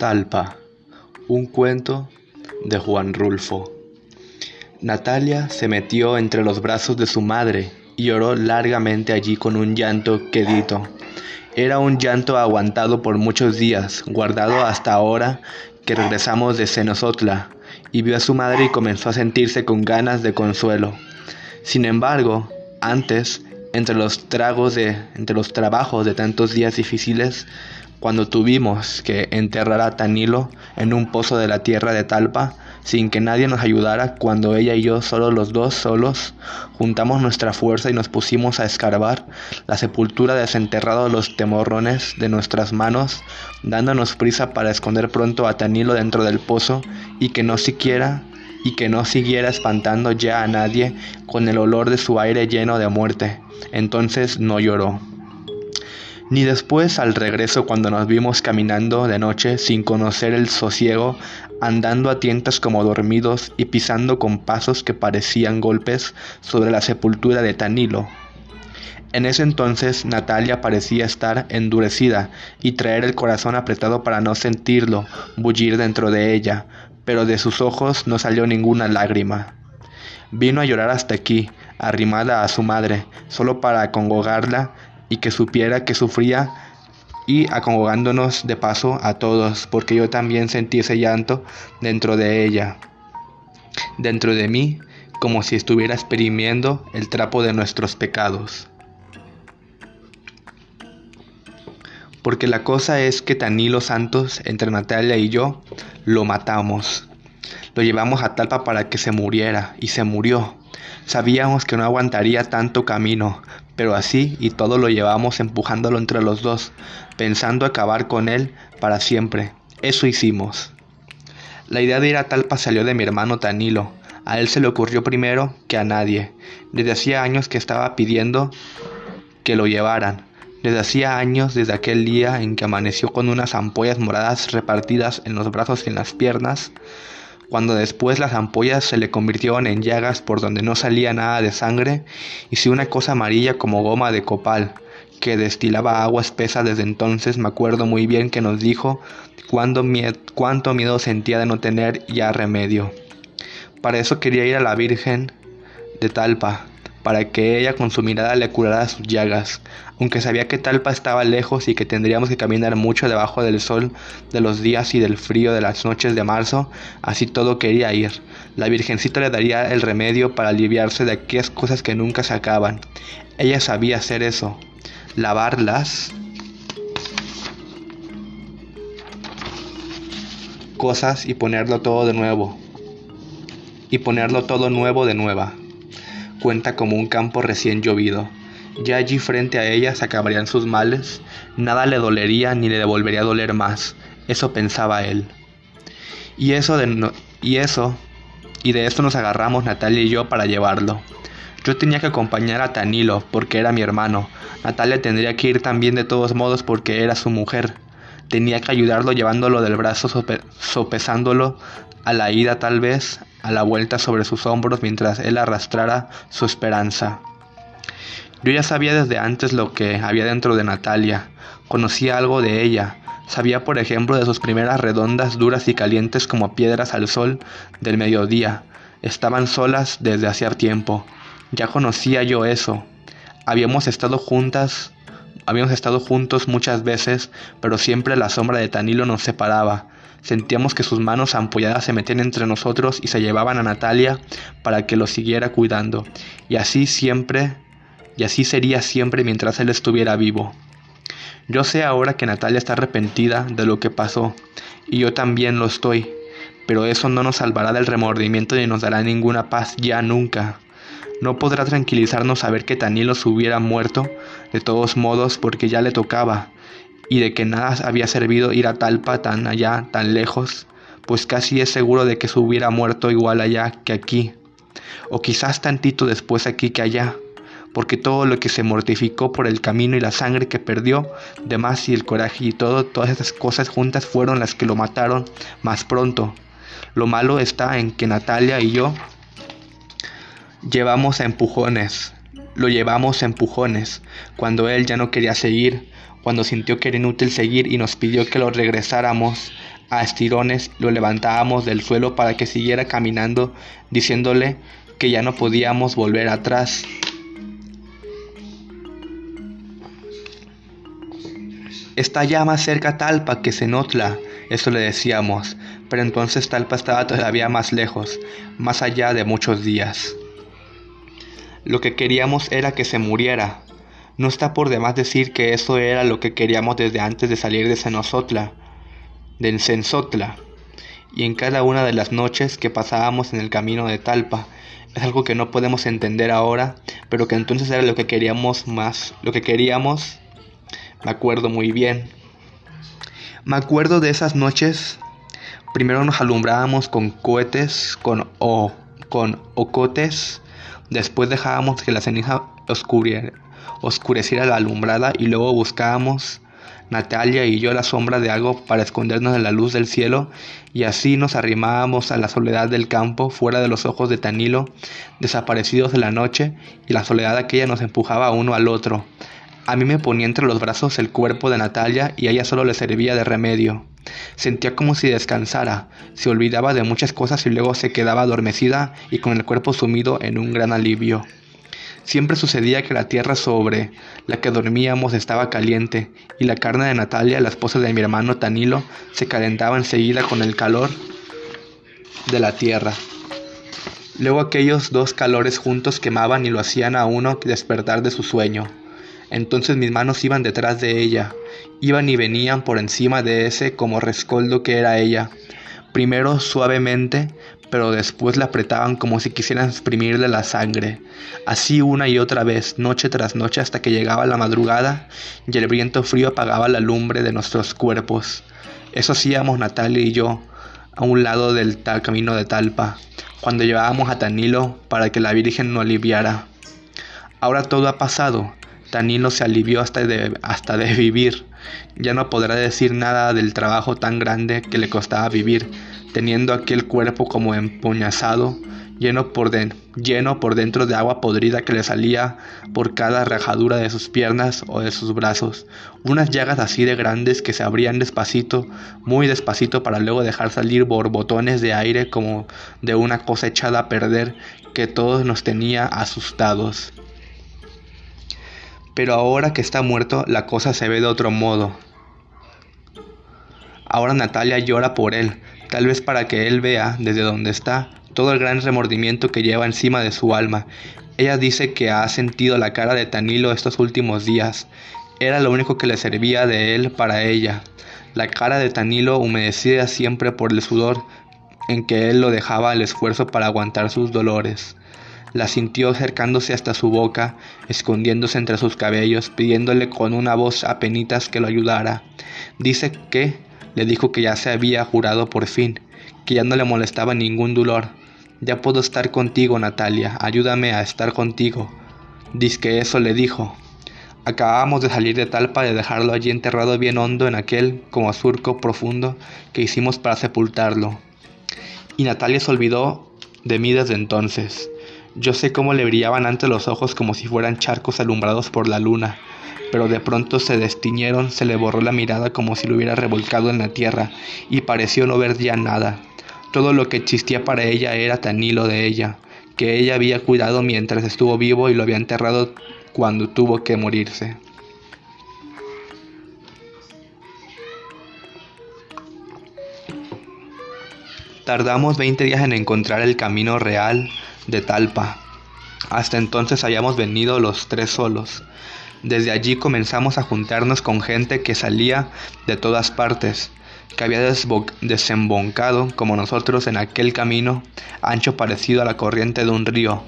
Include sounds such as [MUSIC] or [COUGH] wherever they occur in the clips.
Talpa, un cuento de Juan Rulfo. Natalia se metió entre los brazos de su madre y lloró largamente allí con un llanto quedito. Era un llanto aguantado por muchos días, guardado hasta ahora que regresamos de Cenosotla, y vio a su madre y comenzó a sentirse con ganas de consuelo. Sin embargo, antes, entre los tragos de, entre los trabajos de tantos días difíciles, cuando tuvimos que enterrar a Tanilo en un pozo de la tierra de Talpa, sin que nadie nos ayudara, cuando ella y yo, solo los dos solos, juntamos nuestra fuerza y nos pusimos a escarbar la sepultura desenterrado los temorrones de nuestras manos, dándonos prisa para esconder pronto a Tanilo dentro del pozo y que no siquiera y que no siguiera espantando ya a nadie con el olor de su aire lleno de muerte. Entonces no lloró ni después al regreso cuando nos vimos caminando de noche sin conocer el sosiego, andando a tientas como dormidos y pisando con pasos que parecían golpes sobre la sepultura de Tanilo. En ese entonces Natalia parecía estar endurecida y traer el corazón apretado para no sentirlo bullir dentro de ella, pero de sus ojos no salió ninguna lágrima. Vino a llorar hasta aquí, arrimada a su madre, solo para acongojarla y que supiera que sufría y acomodándonos de paso a todos, porque yo también sentí ese llanto dentro de ella, dentro de mí, como si estuviera exprimiendo el trapo de nuestros pecados. Porque la cosa es que Tanilo Santos, entre Natalia y yo, lo matamos. Lo llevamos a Talpa para que se muriera, y se murió. Sabíamos que no aguantaría tanto camino, pero así y todo lo llevamos empujándolo entre los dos, pensando acabar con él para siempre. Eso hicimos. La idea de ir a Talpa salió de mi hermano Tanilo. A él se le ocurrió primero que a nadie. Desde hacía años que estaba pidiendo que lo llevaran. Desde hacía años, desde aquel día en que amaneció con unas ampollas moradas repartidas en los brazos y en las piernas, cuando después las ampollas se le convirtieron en llagas por donde no salía nada de sangre, y si una cosa amarilla como goma de copal, que destilaba agua espesa desde entonces, me acuerdo muy bien que nos dijo cuánto miedo sentía de no tener ya remedio. Para eso quería ir a la Virgen de Talpa, para que ella con su mirada le curara sus llagas, aunque sabía que Talpa estaba lejos y que tendríamos que caminar mucho debajo del sol de los días y del frío de las noches de marzo, así todo quería ir. La Virgencita le daría el remedio para aliviarse de aquellas cosas que nunca se acaban. Ella sabía hacer eso, lavarlas cosas y ponerlo todo de nuevo. Y ponerlo todo nuevo de nueva cuenta como un campo recién llovido. Ya allí frente a ella se acabarían sus males, nada le dolería ni le devolvería a doler más, eso pensaba él. Y eso de y eso y de esto nos agarramos Natalia y yo para llevarlo. Yo tenía que acompañar a Tanilo porque era mi hermano. Natalia tendría que ir también de todos modos porque era su mujer. Tenía que ayudarlo llevándolo del brazo, sopesándolo a la ida tal vez, a la vuelta sobre sus hombros mientras él arrastrara su esperanza. Yo ya sabía desde antes lo que había dentro de Natalia, conocía algo de ella, sabía por ejemplo de sus primeras redondas duras y calientes como piedras al sol del mediodía, estaban solas desde hacía tiempo, ya conocía yo eso, habíamos estado juntas, habíamos estado juntos muchas veces, pero siempre la sombra de Tanilo nos separaba, Sentíamos que sus manos ampolladas se metían entre nosotros y se llevaban a Natalia para que lo siguiera cuidando. Y así siempre, y así sería siempre mientras él estuviera vivo. Yo sé ahora que Natalia está arrepentida de lo que pasó, y yo también lo estoy, pero eso no nos salvará del remordimiento ni nos dará ninguna paz ya nunca. No podrá tranquilizarnos saber que Tanilo se hubiera muerto, de todos modos, porque ya le tocaba, y de que nada había servido ir a Talpa tan allá, tan lejos, pues casi es seguro de que se hubiera muerto igual allá que aquí, o quizás tantito después aquí que allá, porque todo lo que se mortificó por el camino y la sangre que perdió, demás y el coraje y todo, todas esas cosas juntas fueron las que lo mataron más pronto. Lo malo está en que Natalia y yo llevamos a empujones, lo llevamos a empujones, cuando él ya no quería seguir, cuando sintió que era inútil seguir y nos pidió que lo regresáramos a estirones lo levantábamos del suelo para que siguiera caminando, diciéndole que ya no podíamos volver atrás. Está ya más cerca Talpa que Cenotla, eso le decíamos, pero entonces Talpa estaba todavía más lejos, más allá de muchos días. Lo que queríamos era que se muriera. No está por demás decir que eso era lo que queríamos desde antes de salir de Cenozotla, de Cenzotla. Y en cada una de las noches que pasábamos en el camino de Talpa, es algo que no podemos entender ahora, pero que entonces era lo que queríamos más, lo que queríamos, me acuerdo muy bien. Me acuerdo de esas noches, primero nos alumbrábamos con cohetes, con, o, con ocotes, Después dejábamos que la ceniza oscureciera la alumbrada y luego buscábamos Natalia y yo la sombra de algo para escondernos de la luz del cielo y así nos arrimábamos a la soledad del campo fuera de los ojos de Tanilo, desaparecidos de la noche y la soledad aquella nos empujaba uno al otro. A mí me ponía entre los brazos el cuerpo de Natalia y a ella solo le servía de remedio. Sentía como si descansara, se olvidaba de muchas cosas y luego se quedaba adormecida y con el cuerpo sumido en un gran alivio. Siempre sucedía que la tierra sobre la que dormíamos estaba caliente y la carne de Natalia, la esposa de mi hermano Tanilo, se calentaba enseguida con el calor de la tierra. Luego aquellos dos calores juntos quemaban y lo hacían a uno despertar de su sueño. Entonces mis manos iban detrás de ella, iban y venían por encima de ese como rescoldo que era ella, primero suavemente, pero después la apretaban como si quisieran exprimirle la sangre, así una y otra vez, noche tras noche, hasta que llegaba la madrugada y el viento frío apagaba la lumbre de nuestros cuerpos. Eso hacíamos Natalia y yo, a un lado del tal camino de Talpa, cuando llevábamos a Tanilo para que la Virgen no aliviara. Ahora todo ha pasado, Tanilo se alivió hasta hasta de vivir. Ya no podrá decir nada del trabajo tan grande que le costaba vivir, teniendo aquel cuerpo como empuñazado, lleno por, lleno por dentro de agua podrida que le salía por cada rajadura de sus piernas o de sus brazos. Unas llagas así de grandes que se abrían despacito, muy despacito para luego dejar salir borbotones de aire como de una cosa echada a perder que todos nos tenía asustados. Pero ahora que está muerto, la cosa se ve de otro modo. Ahora Natalia llora por él, tal vez para que él vea desde donde está todo el gran remordimiento que lleva encima de su alma. Ella dice que ha sentido la cara de Tanilo estos últimos días. Era lo único que le servía de él para ella. La cara de Tanilo humedecida siempre por el sudor en que él lo dejaba el esfuerzo para aguantar sus dolores. La sintió acercándose hasta su boca, escondiéndose entre sus cabellos, pidiéndole con una voz a penitas que lo ayudara. Dice que le dijo que ya se había jurado por fin, que ya no le molestaba ningún dolor. Ya puedo estar contigo, Natalia, ayúdame a estar contigo. Dice que eso le dijo. Acabábamos de salir de Talpa de dejarlo allí enterrado bien hondo en aquel como surco profundo que hicimos para sepultarlo. Y Natalia se olvidó de mí desde entonces. Yo sé cómo le brillaban ante los ojos como si fueran charcos alumbrados por la luna, pero de pronto se destiñeron, se le borró la mirada como si lo hubiera revolcado en la tierra, y pareció no ver ya nada. Todo lo que existía para ella era tan hilo de ella, que ella había cuidado mientras estuvo vivo y lo había enterrado cuando tuvo que morirse. Tardamos 20 días en encontrar el camino real de Talpa. Hasta entonces habíamos venido los tres solos. Desde allí comenzamos a juntarnos con gente que salía de todas partes, que había desemboncado como nosotros en aquel camino ancho parecido a la corriente de un río,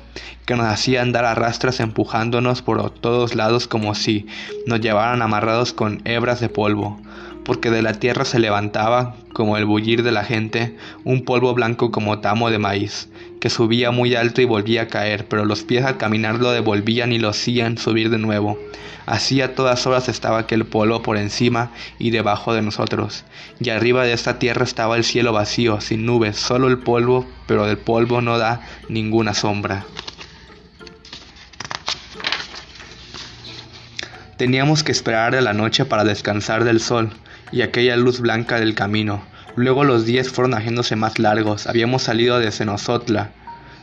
que nos hacía andar a rastras empujándonos por todos lados como si nos llevaran amarrados con hebras de polvo, porque de la tierra se levantaba, como el bullir de la gente, un polvo blanco como tamo de maíz, que subía muy alto y volvía a caer, pero los pies al caminar lo devolvían y lo hacían subir de nuevo. Así a todas horas estaba aquel polvo por encima y debajo de nosotros, y arriba de esta tierra estaba el cielo vacío, sin nubes, solo el polvo, pero del polvo no da ninguna sombra. Teníamos que esperar a la noche para descansar del sol y aquella luz blanca del camino. Luego los días fueron haciéndose más largos. Habíamos salido de Cenozotla,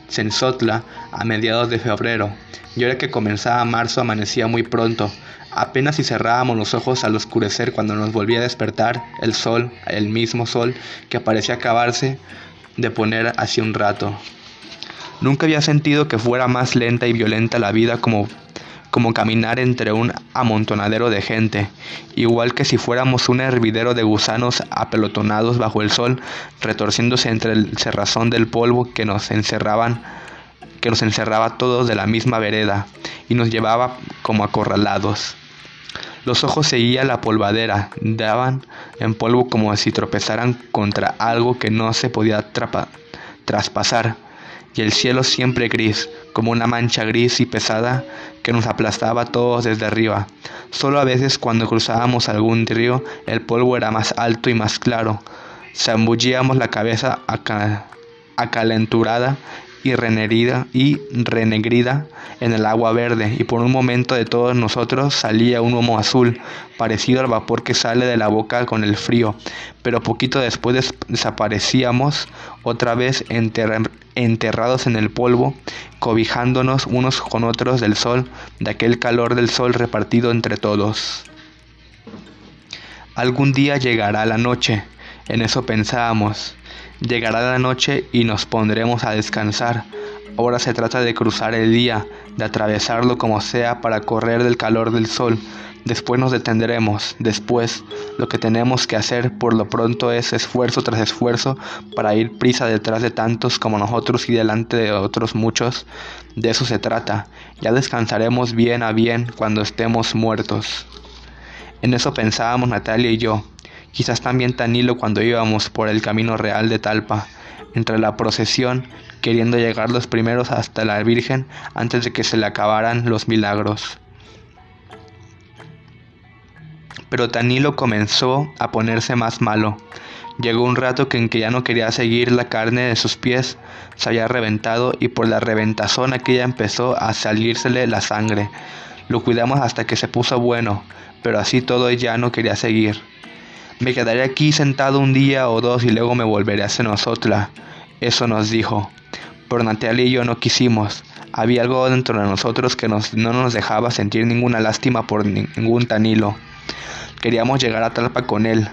Cenzotla a mediados de febrero, y ahora que comenzaba marzo amanecía muy pronto. Apenas si cerrábamos los ojos al oscurecer cuando nos volvía a despertar el sol, el mismo sol que parecía acabarse de poner hace un rato. Nunca había sentido que fuera más lenta y violenta la vida como, como caminar entre un amontonadero de gente, igual que si fuéramos un hervidero de gusanos apelotonados bajo el sol, retorciéndose entre el cerrazón del polvo que nos encerraban que nos encerraba todos de la misma vereda y nos llevaba como acorralados. Los ojos seguían la polvadera, daban en polvo como si tropezaran contra algo que no se podía traspasar, y el cielo siempre gris, como una mancha gris y pesada que nos aplastaba a todos desde arriba. Solo a veces cuando cruzábamos algún río el polvo era más alto y más claro. Zambullíamos la cabeza acalenturada y renegrida, en el agua verde, y por un momento de todos nosotros salía un humo azul, parecido al vapor que sale de la boca con el frío, pero poquito después desaparecíamos otra vez enterrados en el polvo, cobijándonos unos con otros del sol, de aquel calor del sol repartido entre todos. Algún día llegará la noche, en eso pensábamos, Llegará la noche y nos pondremos a descansar. Ahora se trata de cruzar el día, de atravesarlo como sea para correr del calor del sol. Después nos detendremos. Después lo que tenemos que hacer por lo pronto es esfuerzo tras esfuerzo para ir prisa detrás de tantos como nosotros y delante de otros muchos. De eso se trata. Ya descansaremos bien a bien cuando estemos muertos. En eso pensábamos Natalia y yo quizás también Tanilo cuando íbamos por el camino real de Talpa, entre la procesión, queriendo llegar los primeros hasta la Virgen antes de que se le acabaran los milagros. Pero Tanilo comenzó a ponerse más malo. Llegó un rato en que ya no quería seguir la carne de sus pies, se había reventado y por la reventazón aquella empezó a salírsele la sangre. Lo cuidamos hasta que se puso bueno, pero así todo ya no quería seguir. Me quedaré aquí sentado un día o dos y luego me volveré a Cenozotla. Eso nos dijo. Pero Natalia y yo no quisimos. Había algo dentro de nosotros que no nos dejaba sentir ninguna lástima por ningún Tanilo. Queríamos llegar a Talpa con él,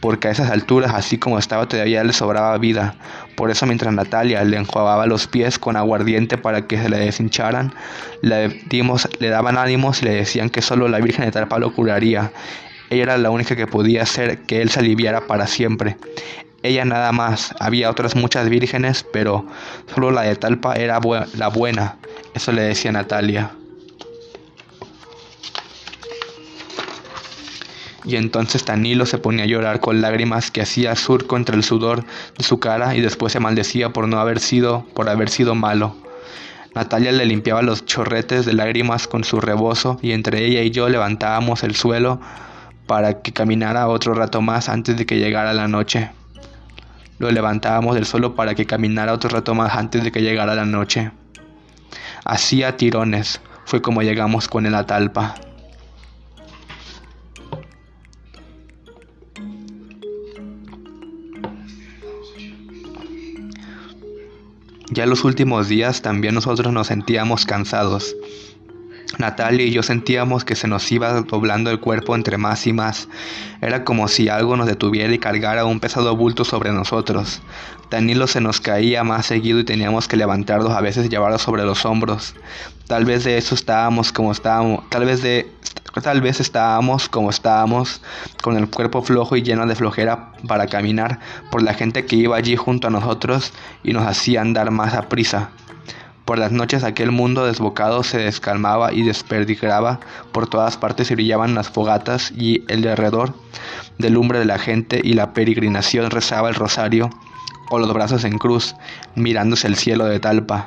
porque a esas alturas, así como estaba, todavía le sobraba vida. Por eso mientras Natalia le enjuagaba los pies con aguardiente para que se le deshincharan, le, dimos, le daban ánimos y le decían que solo la Virgen de Talpa lo curaría. Ella era la única que podía hacer que él se aliviara para siempre. Ella nada más. Había otras muchas vírgenes, pero solo la de Talpa era la buena. Eso le decía Natalia. Y entonces Tanilo se ponía a llorar con lágrimas que hacía surco entre el sudor de su cara y después se maldecía por no haber sido, por haber sido malo. Natalia le limpiaba los chorretes de lágrimas con su rebozo y entre ella y yo levantábamos el suelo para que caminara otro rato más antes de que llegara la noche. Lo levantábamos del suelo para que caminara otro rato más antes de que llegara la noche. Hacía tirones, fue como llegamos con el atalpa. Ya los últimos días también nosotros nos sentíamos cansados. Natalia y yo sentíamos que se nos iba doblando el cuerpo entre más y más. Era como si algo nos detuviera y cargara un pesado bulto sobre nosotros. Danilo se nos caía más seguido y teníamos que levantarlos, a veces llevarlos sobre los hombros. Tal vez de eso estábamos como estábamos, tal vez de tal vez estábamos como estábamos, con el cuerpo flojo y lleno de flojera para caminar por la gente que iba allí junto a nosotros y nos hacía andar más a prisa. Por las noches aquel mundo desbocado se descalmaba y desperdigraba, por todas partes brillaban las fogatas y el derredor del lumbre de la gente y la peregrinación rezaba el rosario o los brazos en cruz, mirándose el cielo de talpa.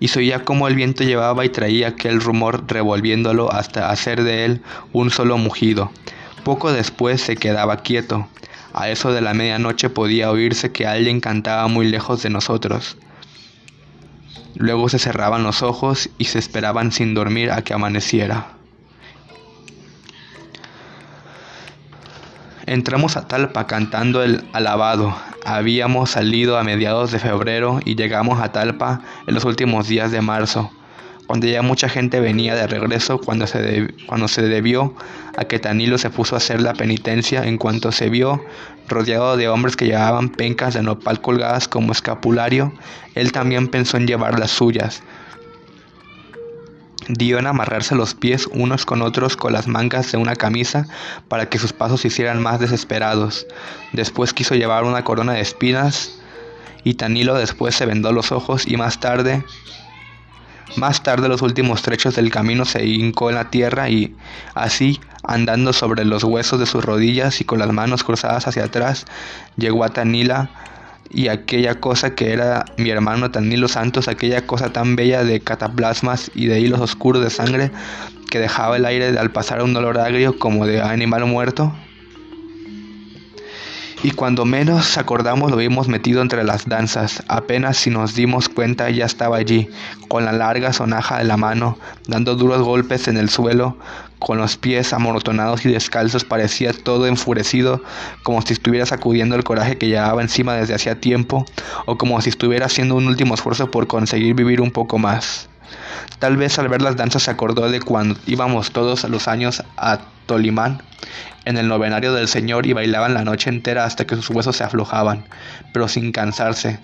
Y se oía cómo el viento llevaba y traía aquel rumor revolviéndolo hasta hacer de él un solo mugido. Poco después se quedaba quieto. A eso de la medianoche podía oírse que alguien cantaba muy lejos de nosotros. Luego se cerraban los ojos y se esperaban sin dormir a que amaneciera. Entramos a Talpa cantando el alabado. Habíamos salido a mediados de febrero y llegamos a Talpa en los últimos días de marzo, cuando ya mucha gente venía de regreso cuando se, cuando se debió a que Tanilo se puso a hacer la penitencia en cuanto se vio rodeado de hombres que llevaban pencas de nopal colgadas como escapulario, él también pensó en llevar las suyas, dio en amarrarse los pies unos con otros con las mangas de una camisa para que sus pasos se hicieran más desesperados. Después quiso llevar una corona de espinas y Tanilo después se vendó los ojos y más tarde más tarde los últimos trechos del camino se hincó en la tierra y así, andando sobre los huesos de sus rodillas y con las manos cruzadas hacia atrás, llegó a Tanila y aquella cosa que era mi hermano Tanilo Santos, aquella cosa tan bella de cataplasmas y de hilos oscuros de sangre que dejaba el aire al pasar un dolor agrio como de animal muerto. Y cuando menos acordamos lo vimos metido entre las danzas. Apenas si nos dimos cuenta ya estaba allí, con la larga sonaja de la mano, dando duros golpes en el suelo, con los pies amonotonados y descalzos, parecía todo enfurecido, como si estuviera sacudiendo el coraje que llevaba encima desde hacía tiempo, o como si estuviera haciendo un último esfuerzo por conseguir vivir un poco más. Tal vez al ver las danzas se acordó de cuando íbamos todos los años a Tolimán en el novenario del Señor y bailaban la noche entera hasta que sus huesos se aflojaban, pero sin cansarse.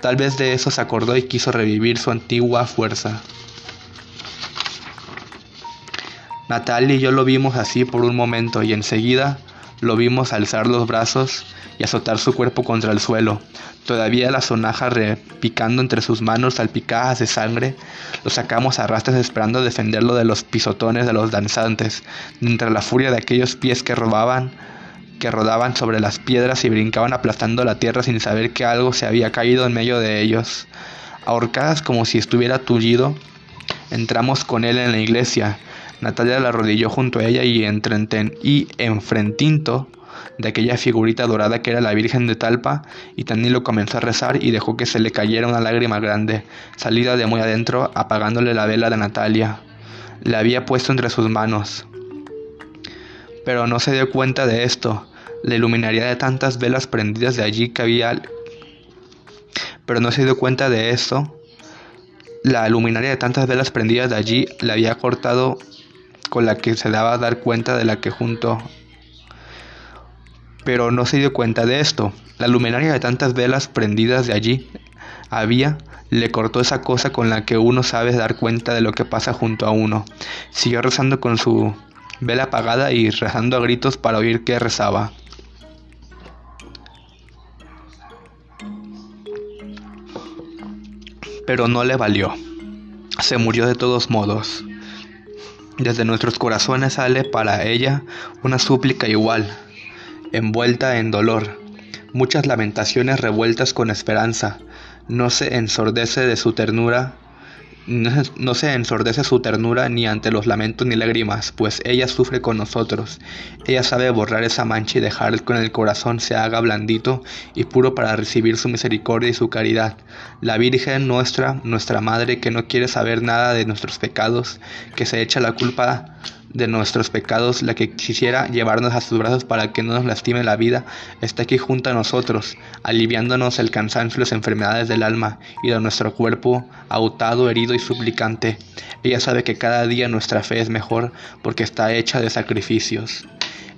Tal vez de eso se acordó y quiso revivir su antigua fuerza. Natalia y yo lo vimos así por un momento y enseguida lo vimos alzar los brazos y azotar su cuerpo contra el suelo. Todavía la sonaja repicando entre sus manos salpicadas de sangre, lo sacamos a rastras esperando defenderlo de los pisotones de los danzantes, entre la furia de aquellos pies que robaban que rodaban sobre las piedras y brincaban aplastando la tierra sin saber que algo se había caído en medio de ellos. Ahorcadas como si estuviera tullido, entramos con él en la iglesia, Natalia la arrodilló junto a ella y, en, y enfrentinto de aquella figurita dorada que era la Virgen de Talpa, y Tanilo comenzó a rezar y dejó que se le cayera una lágrima grande, salida de muy adentro, apagándole la vela de Natalia. La había puesto entre sus manos. Pero no se dio cuenta de esto. La iluminaría de tantas velas prendidas de allí que había... Pero no se dio cuenta de eso. La luminaria de tantas velas prendidas de allí le había cortado con la que se daba a dar cuenta de la que junto. Pero no se dio cuenta de esto. La luminaria de tantas velas prendidas de allí había le cortó esa cosa con la que uno sabe dar cuenta de lo que pasa junto a uno. Siguió rezando con su vela apagada y rezando a gritos para oír que rezaba. Pero no le valió. Se murió de todos modos. Desde nuestros corazones sale para ella una súplica igual, envuelta en dolor, muchas lamentaciones revueltas con esperanza, no se ensordece de su ternura no, se ensordece su ternura ni ante los lamentos ni lágrimas, pues ella sufre con nosotros. Ella sabe borrar esa mancha y dejar que el corazón se haga blandito y puro para recibir su misericordia y su caridad. La Virgen nuestra, nuestra Madre, que no quiere saber nada de nuestros pecados, que se echa la culpa de nuestros pecados, la que quisiera llevarnos a sus brazos para que no nos lastime la vida, está aquí junto a nosotros, aliviándonos el cansancio y las enfermedades del alma y de nuestro cuerpo, agotado, herido y suplicante. Ella sabe que cada día nuestra fe es mejor porque está hecha de sacrificios.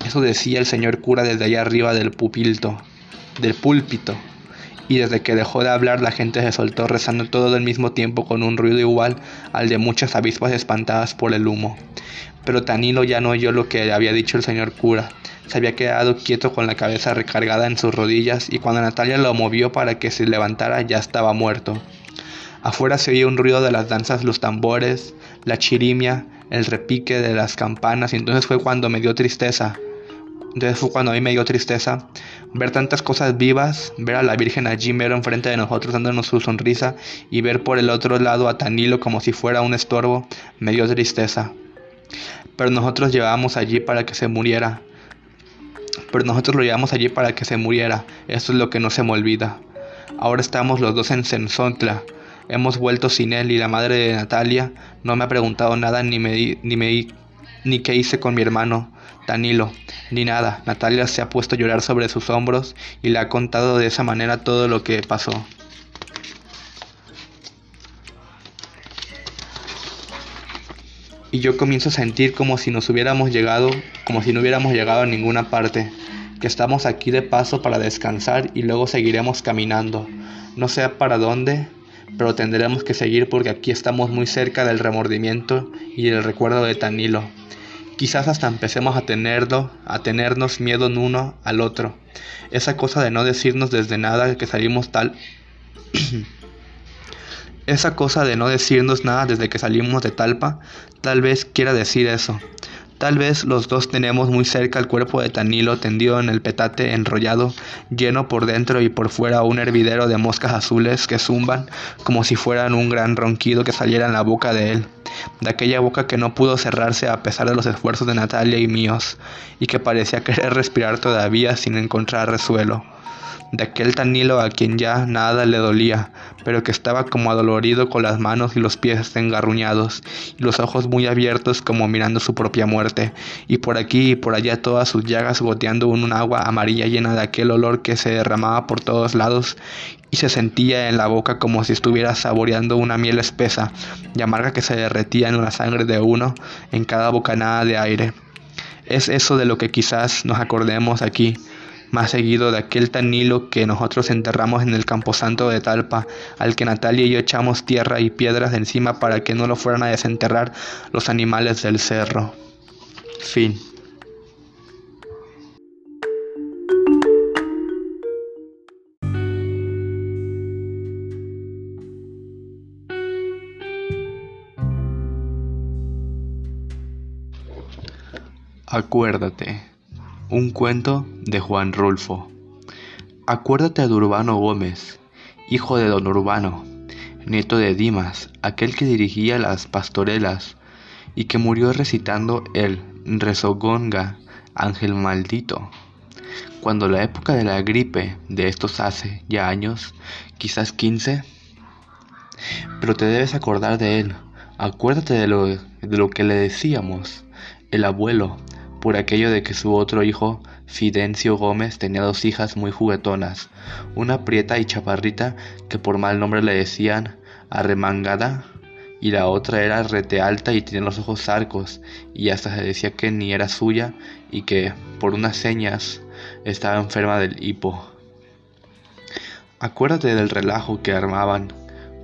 Eso decía el señor cura desde allá arriba del pupilto, del púlpito y desde que dejó de hablar la gente se soltó rezando todo al mismo tiempo con un ruido igual al de muchas avispas espantadas por el humo. Pero Tanilo ya no oyó lo que había dicho el señor cura. Se había quedado quieto con la cabeza recargada en sus rodillas y cuando Natalia lo movió para que se levantara ya estaba muerto. Afuera se oía un ruido de las danzas, los tambores, la chirimia, el repique de las campanas y entonces fue cuando me dio tristeza. Entonces fue cuando a mí me dio tristeza ver tantas cosas vivas, ver a la Virgen allí mero enfrente de nosotros dándonos su sonrisa y ver por el otro lado a Tanilo como si fuera un estorbo, me dio tristeza. Pero nosotros llevábamos allí para que se muriera. Pero nosotros lo llevamos allí para que se muriera. Eso es lo que no se me olvida. Ahora estamos los dos en Sensontla. Hemos vuelto sin él y la madre de Natalia no me ha preguntado nada ni me, ni ni qué hice con mi hermano, Danilo, ni nada. Natalia se ha puesto a llorar sobre sus hombros y le ha contado de esa manera todo lo que pasó. Y yo comienzo a sentir como si nos hubiéramos llegado, como si no hubiéramos llegado a ninguna parte, que estamos aquí de paso para descansar y luego seguiremos caminando. No sé para dónde, pero tendremos que seguir porque aquí estamos muy cerca del remordimiento y el recuerdo de Tanilo. Quizás hasta empecemos a tenerlo, a tenernos miedo en uno al otro. Esa cosa de no decirnos desde nada que salimos tal [CLEARS THROAT] Esa cosa de no decirnos nada desde que salimos de Talpa, tal vez quiera decir eso. Tal vez los dos tenemos muy cerca el cuerpo de Tanilo tendido en el petate enrollado, lleno por dentro y por fuera un hervidero de moscas azules que zumban como si fueran un gran ronquido que saliera en la boca de él, de aquella boca que no pudo cerrarse a pesar de los esfuerzos de Natalia y míos, y que parecía querer respirar todavía sin encontrar resuelo de aquel Tanilo a quien ya nada le dolía, pero que estaba como adolorido con las manos y los pies engarruñados, y los ojos muy abiertos como mirando su propia muerte, y por aquí y por allá todas sus llagas goteando un agua amarilla llena de aquel olor que se derramaba por todos lados y se sentía en la boca como si estuviera saboreando una miel espesa y amarga que se derretía en la sangre de uno en cada bocanada de aire. Es eso de lo que quizás nos acordemos aquí, más seguido de aquel Tanilo que nosotros enterramos en el camposanto de Talpa, al que Natalia y yo echamos tierra y piedras de encima para que no lo fueran a desenterrar los animales del cerro. Fin. Acuérdate. Un cuento de Juan Rulfo. Acuérdate de Urbano Gómez, hijo de don Urbano, nieto de Dimas, aquel que dirigía las pastorelas y que murió recitando el Rezogonga, ángel maldito. Cuando la época de la gripe de estos hace ya años, quizás quince, pero te debes acordar de él. Acuérdate de lo, de lo que le decíamos, el abuelo, por aquello de que su otro hijo, Fidencio Gómez, tenía dos hijas muy juguetonas, una prieta y chaparrita que por mal nombre le decían arremangada, y la otra era rete alta y tenía los ojos arcos, y hasta se decía que ni era suya y que, por unas señas, estaba enferma del hipo. Acuérdate del relajo que armaban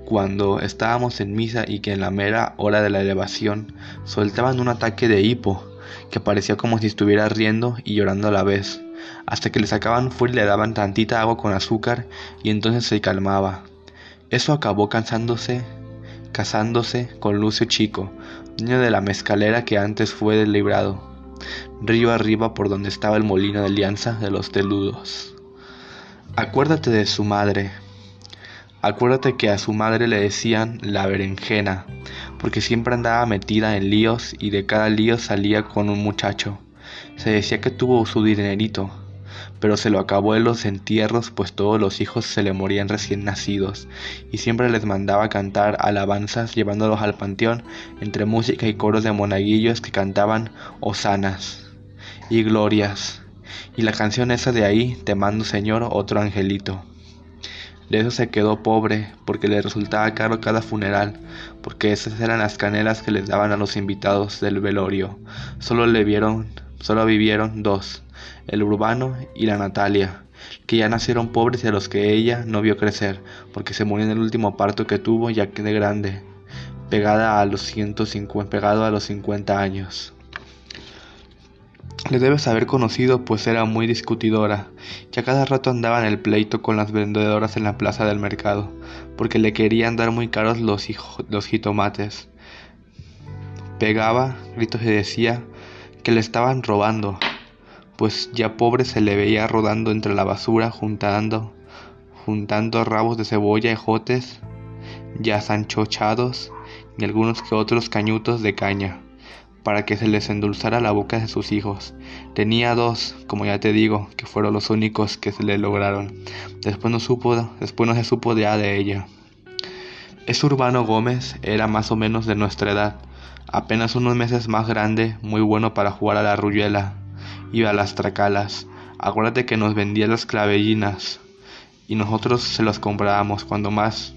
cuando estábamos en misa y que en la mera hora de la elevación soltaban un ataque de hipo que parecía como si estuviera riendo y llorando a la vez, hasta que le sacaban fuera y le daban tantita agua con azúcar y entonces se calmaba. Eso acabó cansándose, casándose con Lucio Chico, niño de la mezcalera que antes fue del librado, río arriba por donde estaba el molino de alianza de los teludos. Acuérdate de su madre, Acuérdate que a su madre le decían la berenjena, porque siempre andaba metida en líos y de cada lío salía con un muchacho. Se decía que tuvo su dinerito, pero se lo acabó en los entierros, pues todos los hijos se le morían recién nacidos, y siempre les mandaba cantar alabanzas llevándolos al panteón entre música y coros de monaguillos que cantaban hosanas y glorias, y la canción esa de ahí, te mando Señor otro angelito. De eso se quedó pobre, porque le resultaba caro cada funeral, porque esas eran las canelas que les daban a los invitados del velorio. Solo le vieron, solo vivieron dos, el urbano y la Natalia, que ya nacieron pobres y a los que ella no vio crecer, porque se murió en el último parto que tuvo ya que de grande, pegada a los 150, pegado a los 50 años. Le debes haber conocido, pues era muy discutidora, y a cada rato andaba en el pleito con las vendedoras en la plaza del mercado, porque le querían dar muy caros los, jitomates. Pegaba gritos y decía que le estaban robando, pues ya pobre se le veía rodando entre la basura juntando, juntando rabos de cebolla y jotes ya sanchochados y algunos que otros cañutos de caña para que se les endulzara la boca de sus hijos. Tenía dos, como ya te digo, que fueron los únicos que se le lograron. Después no supo, después no se supo ya de ella. Ese Urbano Gómez era más o menos de nuestra edad. apenas unos meses más grande, muy bueno para jugar a la ruyela y a las tracalas. Acuérdate que nos vendía las clavellinas y nosotros se los comprábamos cuando más,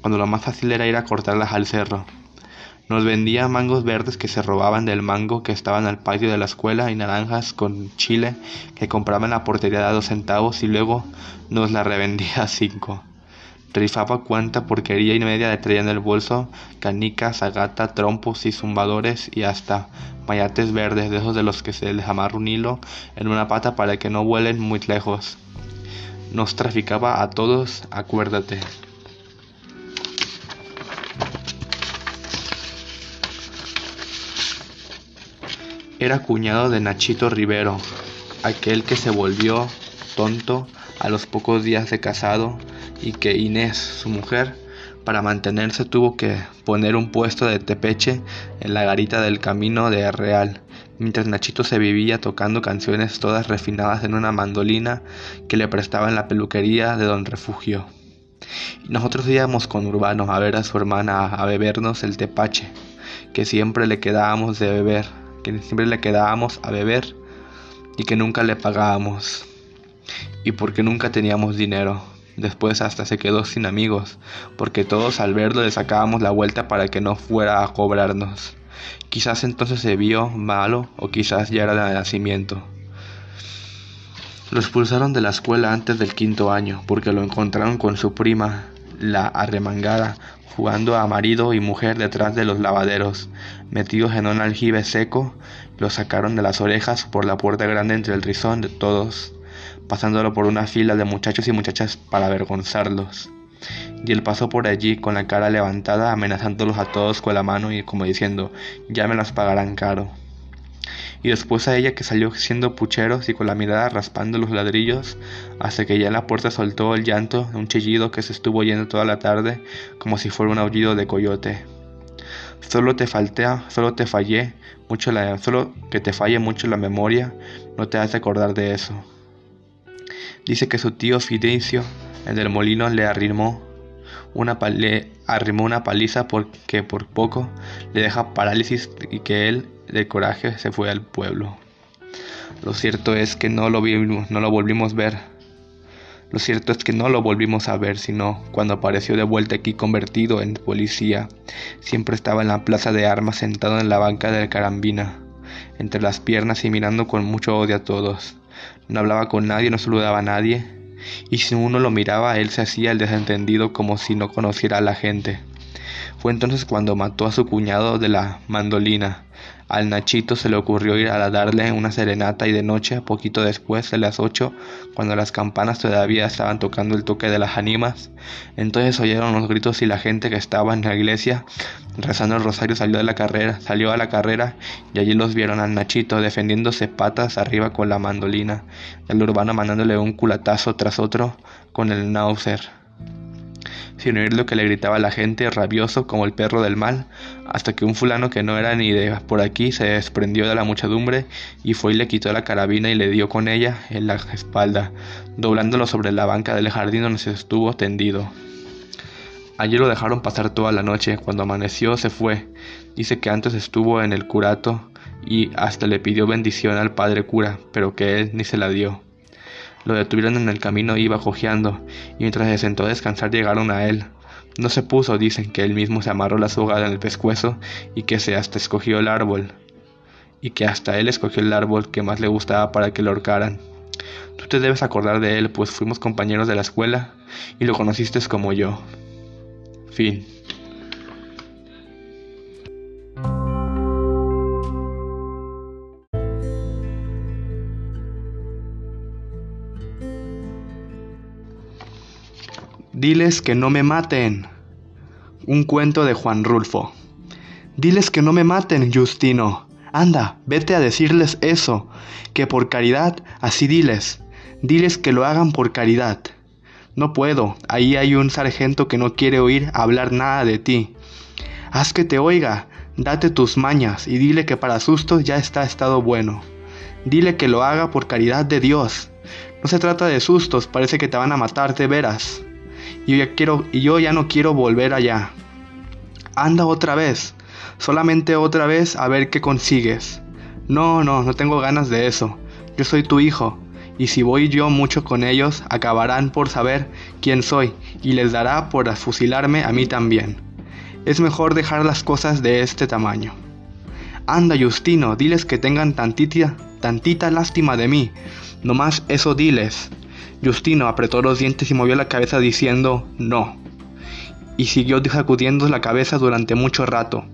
cuando lo más fácil era ir a cortarlas al cerro. Nos vendía mangos verdes que se robaban del mango que estaban al patio de la escuela y naranjas con chile que compraban en la portería de dos centavos y luego nos la revendía a cinco. Rifaba cuanta porquería y media le traía en el bolso, canicas, agata, trompos y zumbadores y hasta mayates verdes, de esos de los que se les amarra un hilo en una pata para que no vuelen muy lejos. Nos traficaba a todos, acuérdate. Era cuñado de Nachito Rivero, aquel que se volvió tonto a los pocos días de casado y que Inés, su mujer, para mantenerse tuvo que poner un puesto de tepeche en la garita del camino de Real, mientras Nachito se vivía tocando canciones todas refinadas en una mandolina que le prestaba en la peluquería de don Refugio. Y nosotros íbamos con Urbano a ver a su hermana a bebernos el tepache, que siempre le quedábamos de beber, que siempre le quedábamos a beber y que nunca le pagábamos, y porque nunca teníamos dinero. Después hasta se quedó sin amigos, porque todos al verlo le sacábamos la vuelta para que no fuera a cobrarnos. Quizás entonces se vio malo o quizás ya era de nacimiento. Lo expulsaron de la escuela antes del quinto año porque lo encontraron con su prima, la arremangada, jugando a marido y mujer detrás de los lavaderos, metidos en un aljibe seco, lo sacaron de las orejas por la puerta grande entre el rizón de todos pasándolo por una fila de muchachos y muchachas para avergonzarlos. Y él pasó por allí con la cara levantada, amenazándolos a todos con la mano y como diciendo, ya me las pagarán caro. Y después a ella que salió siendo pucheros y con la mirada raspando los ladrillos, hasta que ya en la puerta soltó el llanto de un chillido que se estuvo oyendo toda la tarde, como si fuera un aullido de coyote. Solo te falté, solo te fallé, mucho solo que te falle mucho la memoria, no te hace acordar de eso. Dice que su tío Fidencio, el del molino, le arrimó una, arrimó una paliza porque por poco le deja parálisis y que él, de coraje, se fue al pueblo. Lo cierto es que no lo, vimos, no lo volvimos a ver. Lo cierto es que no lo volvimos a ver, sino cuando apareció de vuelta aquí convertido en policía. Siempre estaba en la plaza de armas sentado en la banca de carambina, entre las piernas y mirando con mucho odio a todos no hablaba con nadie, no saludaba a nadie, y si uno lo miraba, él se hacía el desentendido como si no conociera a la gente. Fue entonces cuando mató a su cuñado de la mandolina, al Nachito se le ocurrió ir a darle una serenata y de noche, poquito después de las ocho, cuando las campanas todavía estaban tocando el toque de las ánimas, entonces oyeron los gritos y la gente que estaba en la iglesia rezando el rosario salió de la carrera, salió a la carrera y allí los vieron al Nachito defendiéndose patas arriba con la mandolina, el urbano mandándole un culatazo tras otro con el náuser sin oír lo que le gritaba la gente, rabioso como el perro del mal, hasta que un fulano que no era ni de por aquí se desprendió de la muchedumbre y fue y le quitó la carabina y le dio con ella en la espalda, doblándolo sobre la banca del jardín donde se estuvo tendido. Allí lo dejaron pasar toda la noche, cuando amaneció se fue. Dice que antes estuvo en el curato y hasta le pidió bendición al padre cura, pero que él ni se la dio. Lo detuvieron en el camino iba cojeando, y mientras se sentó a descansar llegaron a él. No se puso, dicen que él mismo se amarró la soga en el pescuezo y que se hasta escogió el árbol, y que hasta él escogió el árbol que más le gustaba para que lo ahorcaran. Tú te debes acordar de él, pues fuimos compañeros de la escuela y lo conociste como yo. Fin. Diles que no me maten. Un cuento de Juan Rulfo. Diles que no me maten, Justino. Anda, vete a decirles eso, que por caridad, así diles. Diles que lo hagan por caridad. No puedo, ahí hay un sargento que no quiere oír hablar nada de ti. Haz que te oiga, date tus mañas y dile que para sustos ya está estado bueno. Dile que lo haga por caridad de Dios. No se trata de sustos, parece que te van a matar de veras y yo ya quiero y yo ya no quiero volver allá. Anda otra vez. Solamente otra vez a ver qué consigues. No, no, no tengo ganas de eso. Yo soy tu hijo, y si voy yo mucho con ellos, acabarán por saber quién soy, y les dará por fusilarme a mí también. Es mejor dejar las cosas de este tamaño. Anda, Justino, diles que tengan tantita, tantita lástima de mí. Nomás eso diles. Justino apretó los dientes y movió la cabeza diciendo no. Y siguió sacudiendo la cabeza durante mucho rato.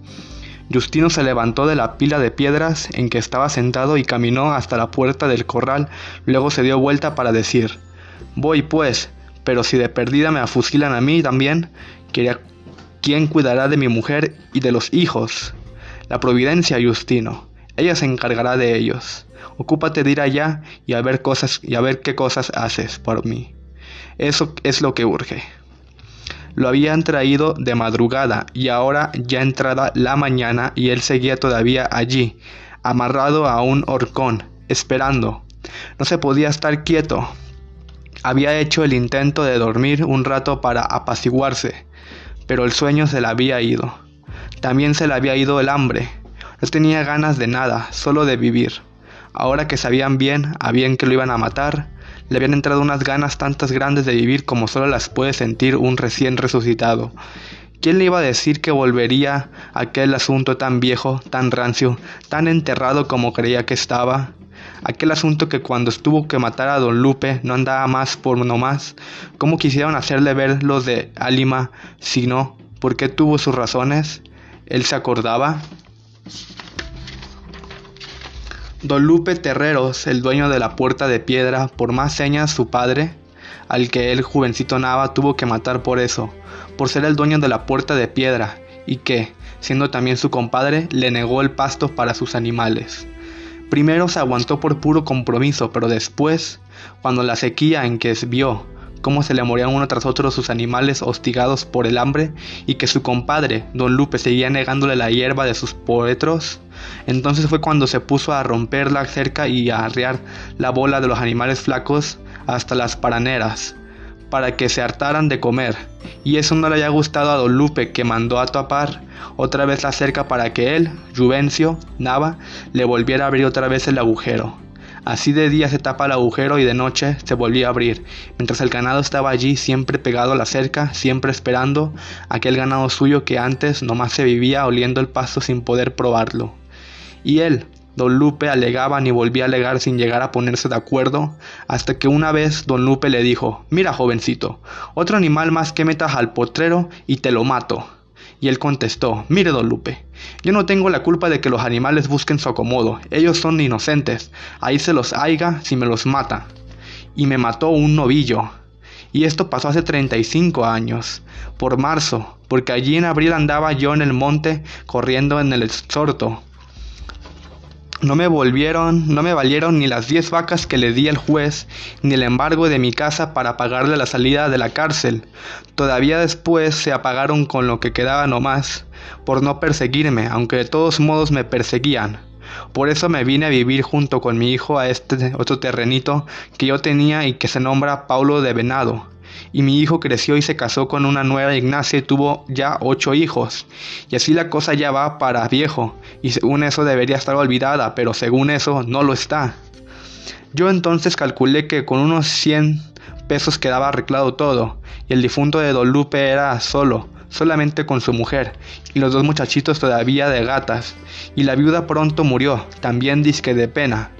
Justino se levantó de la pila de piedras en que estaba sentado y caminó hasta la puerta del corral, luego se dio vuelta para decir Voy pues, pero si de perdida me afusilan a mí también, ¿quién cuidará de mi mujer y de los hijos? La providencia, Justino. Ella se encargará de ellos. Ocúpate de ir allá y a ver cosas y a ver qué cosas haces por mí. Eso es lo que urge. Lo habían traído de madrugada y ahora ya entrada la mañana y él seguía todavía allí, amarrado a un horcón, esperando. No se podía estar quieto. Había hecho el intento de dormir un rato para apaciguarse, pero el sueño se le había ido. También se le había ido el hambre. No tenía ganas de nada, solo de vivir. Ahora que sabían bien, a bien que lo iban a matar, le habían entrado unas ganas tantas grandes de vivir como solo las puede sentir un recién resucitado. ¿Quién le iba a decir que volvería aquel asunto tan viejo, tan rancio, tan enterrado como creía que estaba? Aquel asunto que cuando estuvo que matar a don Lupe no andaba más por no más. ¿Cómo quisieron hacerle ver los de Alima si no? ¿Por qué tuvo sus razones? ¿Él se acordaba? Don Lupe Terreros, el dueño de la puerta de piedra, por más señas su padre, al que el jovencito Nava tuvo que matar por eso, por ser el dueño de la puerta de piedra, y que, siendo también su compadre, le negó el pasto para sus animales. Primero se aguantó por puro compromiso, pero después, cuando la sequía en que vio cómo se le morían uno tras otro sus animales hostigados por el hambre y que su compadre, don Lupe, seguía negándole la hierba de sus poetros, entonces fue cuando se puso a romper la cerca y a arriar la bola de los animales flacos hasta las paraneras, para que se hartaran de comer. Y eso no le haya gustado a don Lupe, que mandó a tapar otra vez la cerca para que él, Juvencio, Nava, le volviera a abrir otra vez el agujero. Así de día se tapa el agujero y de noche se volvía a abrir, mientras el ganado estaba allí siempre pegado a la cerca, siempre esperando aquel ganado suyo que antes nomás se vivía oliendo el pasto sin poder probarlo. Y él, Don Lupe alegaba ni volvía a alegar sin llegar a ponerse de acuerdo, hasta que una vez Don Lupe le dijo, mira jovencito, otro animal más que metas al potrero y te lo mato. Y él contestó, mire don Lupe, yo no tengo la culpa de que los animales busquen su acomodo, ellos son inocentes, ahí se los haiga si me los mata. Y me mató un novillo. Y esto pasó hace 35 años, por marzo, porque allí en abril andaba yo en el monte corriendo en el exhorto, no me volvieron, no me valieron ni las diez vacas que le di al juez, ni el embargo de mi casa para pagarle la salida de la cárcel. Todavía después se apagaron con lo que quedaba nomás, por no perseguirme, aunque de todos modos me perseguían. Por eso me vine a vivir junto con mi hijo a este otro terrenito que yo tenía y que se nombra Paulo de Venado y mi hijo creció y se casó con una nueva Ignacia y tuvo ya ocho hijos. Y así la cosa ya va para viejo, y según eso debería estar olvidada, pero según eso no lo está. Yo entonces calculé que con unos 100 pesos quedaba arreglado todo, y el difunto de Don Lupe era solo, solamente con su mujer, y los dos muchachitos todavía de gatas, y la viuda pronto murió, también disque de pena,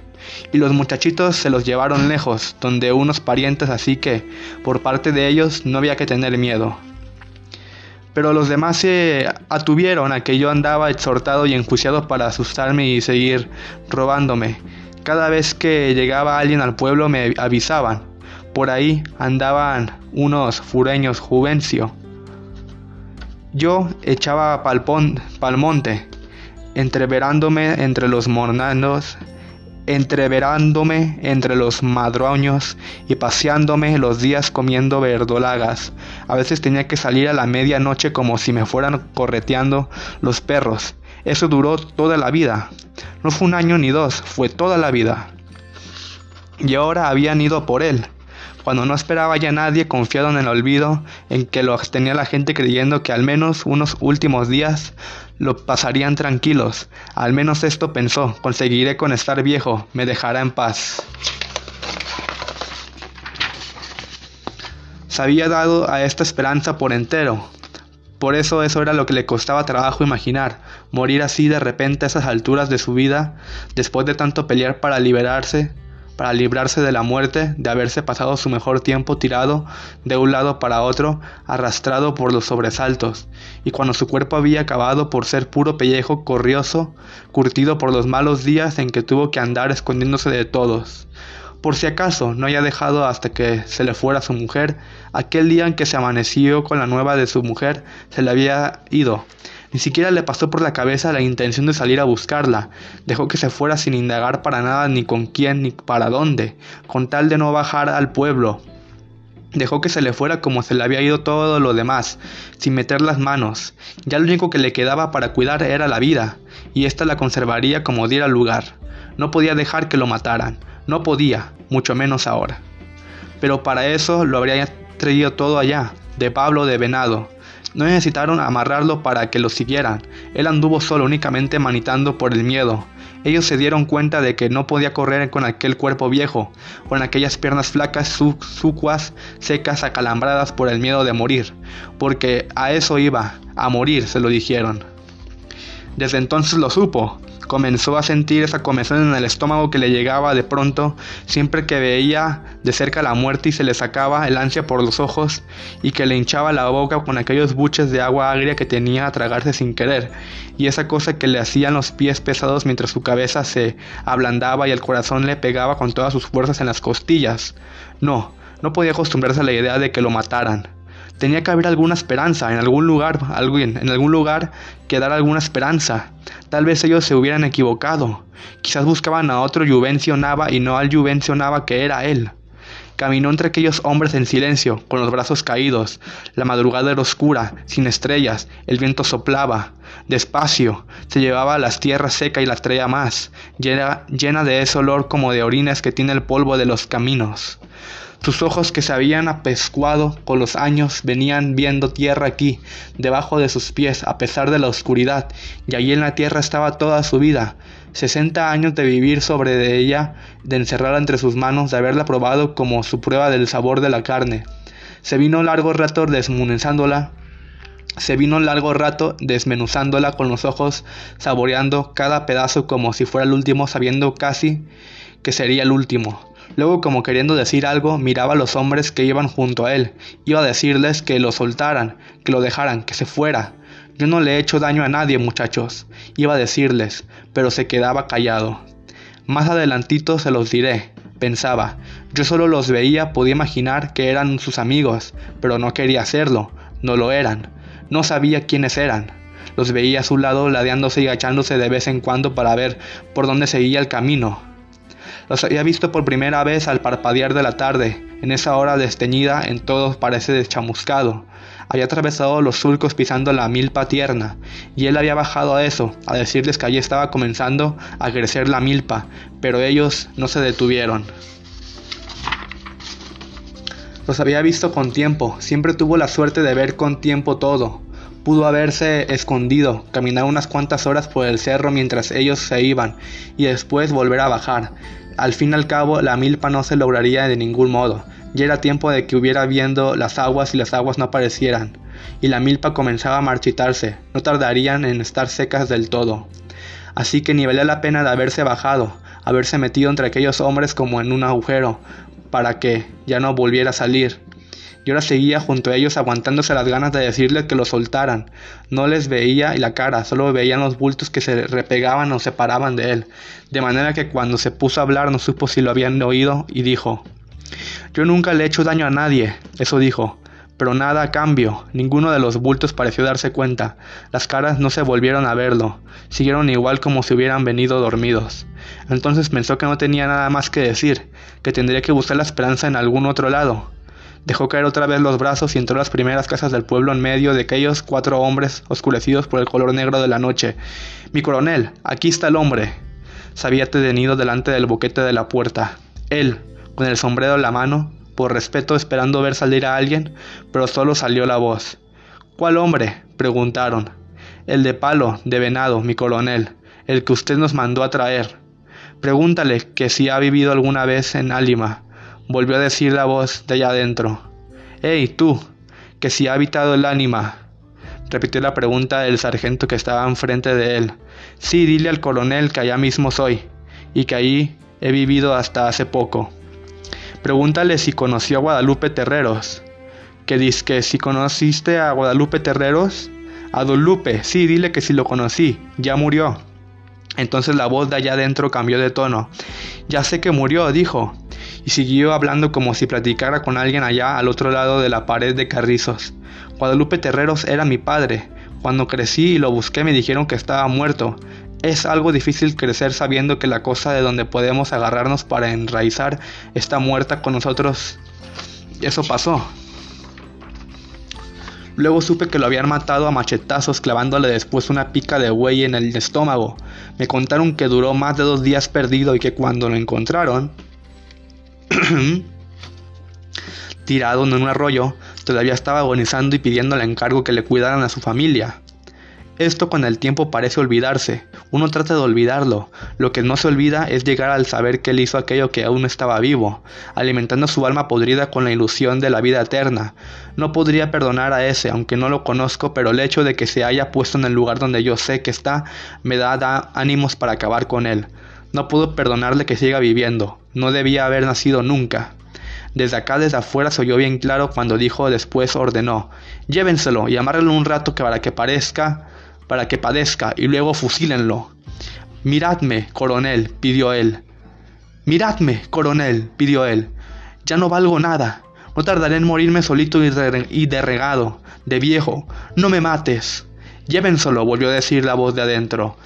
y los muchachitos se los llevaron lejos, donde unos parientes, así que por parte de ellos no había que tener miedo. Pero los demás se atuvieron a que yo andaba exhortado y enjuiciado para asustarme y seguir robándome. Cada vez que llegaba alguien al pueblo me avisaban. Por ahí andaban unos fureños juvencio. Yo echaba palpón, pal monte, entreverándome entre los mornanos entreverándome entre los madroños y paseándome los días comiendo verdolagas. A veces tenía que salir a la medianoche como si me fueran correteando los perros. Eso duró toda la vida. No fue un año ni dos, fue toda la vida. Y ahora habían ido por él. cuando no esperaba ya nadie, confiado en el olvido, en que lo tenía la gente creyendo que al menos unos últimos días lo pasarían tranquilos. Al menos esto pensó, conseguiré con estar viejo, me dejará en paz. Se había dado a esta esperanza por entero. Por eso eso era lo que le costaba trabajo imaginar, morir así de repente a esas alturas de su vida, después de tanto pelear para liberarse, para librarse de la muerte, de haberse pasado su mejor tiempo tirado de un lado para otro, arrastrado por los sobresaltos, y cuando su cuerpo había acabado por ser puro pellejo corrioso, curtido por los malos días en que tuvo que andar escondiéndose de todos. Por si acaso no haya dejado hasta que se le fuera su mujer, aquel día en que se amaneció con la nueva de su mujer, se le había ido, ni siquiera le pasó por la cabeza la intención de salir a buscarla. Dejó que se fuera sin indagar para nada ni con quién ni para dónde, con tal de no bajar al pueblo. Dejó que se le fuera como se le había ido todo lo demás, sin meter las manos. Ya lo único que le quedaba para cuidar era la vida, y ésta la conservaría como diera lugar. No podía dejar que lo mataran, no podía, mucho menos ahora. Pero para eso lo habría traído todo allá, de Pablo de Venado, no necesitaron amarrarlo para que lo siguieran. Él anduvo solo únicamente manitando por el miedo. Ellos se dieron cuenta de que no podía correr con aquel cuerpo viejo, con aquellas piernas flacas, sucuas, secas, acalambradas por el miedo de morir, porque a eso iba, a morir, se lo dijeron. Desde entonces lo supo, comenzó a sentir esa comezón en el estómago que le llegaba de pronto siempre que veía de cerca la muerte y se le sacaba el ansia por los ojos y que le hinchaba la boca con aquellos buches de agua agria que tenía a tragarse sin querer y esa cosa que le hacían los pies pesados mientras su cabeza se ablandaba y el corazón le pegaba con todas sus fuerzas en las costillas. No, no podía acostumbrarse a la idea de que lo mataran. Tenía que haber alguna esperanza, en algún lugar, alguien, en algún lugar que dar alguna esperanza. Tal vez ellos se hubieran equivocado. Quizás buscaban a otro Juvencio Nava y no al Juvencio Nava que era él. Caminó entre aquellos hombres en silencio, con los brazos caídos. La madrugada era oscura, sin estrellas, el viento soplaba. Despacio, se llevaba las tierras seca y la estrella más, llena, llena de ese olor como de orines que tiene el polvo de los caminos. Sus ojos que se habían apescuado con los años venían viendo tierra aquí, debajo de sus pies, a pesar de la oscuridad, y allí en la tierra estaba toda su vida. Sesenta años de vivir sobre de ella, de encerrarla entre sus manos, de haberla probado como su prueba del sabor de la carne. Se vino largo rato desmenuzándola, se vino largo rato desmenuzándola con los ojos, saboreando cada pedazo como si fuera el último, sabiendo casi que sería el último. Luego, como queriendo decir algo, miraba a los hombres que iban junto a él. Iba a decirles que lo soltaran, que lo dejaran, que se fuera. Yo no le he hecho daño a nadie, muchachos. Iba a decirles, pero se quedaba callado. Más adelantito se los diré, pensaba. Yo solo los veía, podía imaginar que eran sus amigos, pero no quería hacerlo. No lo eran. No sabía quiénes eran. Los veía a su lado ladeándose y agachándose de vez en cuando para ver por dónde seguía el camino. Los había visto por primera vez al parpadear de la tarde. En esa hora desteñida en todos parece deschamuscado. Había atravesado los surcos pisando la milpa tierna, y él había bajado a eso, a decirles que allí estaba comenzando a crecer la milpa, pero ellos no se detuvieron. Los había visto con tiempo, siempre tuvo la suerte de ver con tiempo todo. Pudo haberse escondido, caminar unas cuantas horas por el cerro mientras ellos se iban, y después volver a bajar. Al fin y al cabo, la milpa no se lograría de ningún modo. Ya era tiempo de que hubiera viendo las aguas y las aguas no aparecieran, y la milpa comenzaba a marchitarse, no tardarían en estar secas del todo. Así que ni valía la pena de haberse bajado, haberse metido entre aquellos hombres como en un agujero, para que ya no volviera a salir. Y ahora seguía junto a ellos aguantándose las ganas de decirles que lo soltaran. No les veía la cara, solo veían los bultos que se repegaban o separaban de él. De manera que cuando se puso a hablar no supo si lo habían oído y dijo, Yo nunca le he hecho daño a nadie, eso dijo. Pero nada a cambio, ninguno de los bultos pareció darse cuenta, las caras no se volvieron a verlo, siguieron igual como si hubieran venido dormidos. Entonces pensó que no tenía nada más que decir, que tendría que buscar la esperanza en algún otro lado. Dejó caer otra vez los brazos y entró a las primeras casas del pueblo en medio de aquellos cuatro hombres oscurecidos por el color negro de la noche. Mi coronel, aquí está el hombre. Se había detenido delante del boquete de la puerta. Él, con el sombrero en la mano, por respeto esperando ver salir a alguien, pero solo salió la voz. ¿Cuál hombre? preguntaron. El de palo, de venado, mi coronel, el que usted nos mandó a traer. Pregúntale que si ha vivido alguna vez en Álima, volvió a decir la voz de allá adentro. Hey, tú, que si ha habitado el ánima. Repitió la pregunta del sargento que estaba enfrente de él. Sí, dile al coronel que allá mismo soy, y que ahí he vivido hasta hace poco. Pregúntale si conoció a Guadalupe Terreros. Que dice que si conociste a Guadalupe Terreros. A Don sí, dile que si lo conocí, ya murió. Entonces la voz de allá adentro cambió de tono. Ya sé que murió, dijo, y siguió hablando como si platicara con alguien allá al otro lado de la pared de carrizos. Guadalupe Terreros era mi padre. Cuando crecí y lo busqué me dijeron que estaba muerto. Es algo difícil crecer sabiendo que la cosa de donde podemos agarrarnos para enraizar está muerta con nosotros. Eso pasó. Luego supe que lo habían matado a machetazos clavándole después una pica de buey en el estómago. Me contaron que duró más de dos días perdido y que cuando lo encontraron, [CLEARS THROAT] tirado en un arroyo, todavía estaba agonizando y pidiendo el encargo que le cuidaran a su familia. Esto con el tiempo parece olvidarse, uno trata de olvidarlo, lo que no se olvida es llegar al saber que él hizo aquello que aún estaba vivo, alimentando su alma podrida con la ilusión de la vida eterna. No podría perdonar a ese, aunque no lo conozco, pero el hecho de que se haya puesto en el lugar donde yo sé que está me da, da ánimos para acabar con él. No puedo perdonarle que siga viviendo, no debía haber nacido nunca. Desde acá, desde afuera, se oyó bien claro cuando dijo después ordenó, llévenselo y amárrenlo un rato que para que parezca para que padezca y luego fusílenlo. Miradme, coronel, pidió él. Miradme, coronel, pidió él. Ya no valgo nada. No tardaré en morirme solito y, y derregado, de viejo. No me mates. Llévenselo, volvió a decir la voz de adentro.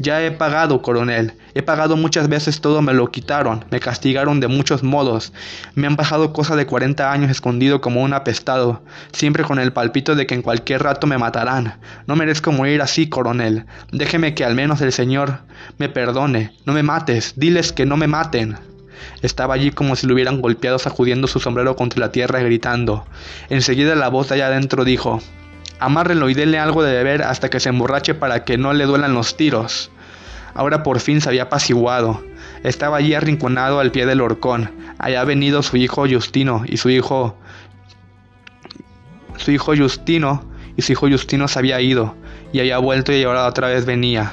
Ya he pagado, coronel. He pagado muchas veces todo, me lo quitaron, me castigaron de muchos modos. Me han pasado cosas de 40 años escondido como un apestado, siempre con el palpito de que en cualquier rato me matarán. No merezco morir así, coronel. Déjeme que al menos el Señor me perdone. No me mates, diles que no me maten. Estaba allí como si lo hubieran golpeado sacudiendo su sombrero contra la tierra gritando. Enseguida la voz de allá adentro dijo Amárrenlo y denle algo de beber hasta que se emborrache para que no le duelan los tiros. Ahora por fin se había apaciguado. Estaba allí arrinconado al pie del horcón. Allá ha venido su hijo Justino y su hijo... Su hijo Justino y su hijo Justino se había ido y había vuelto y ahora otra vez venía.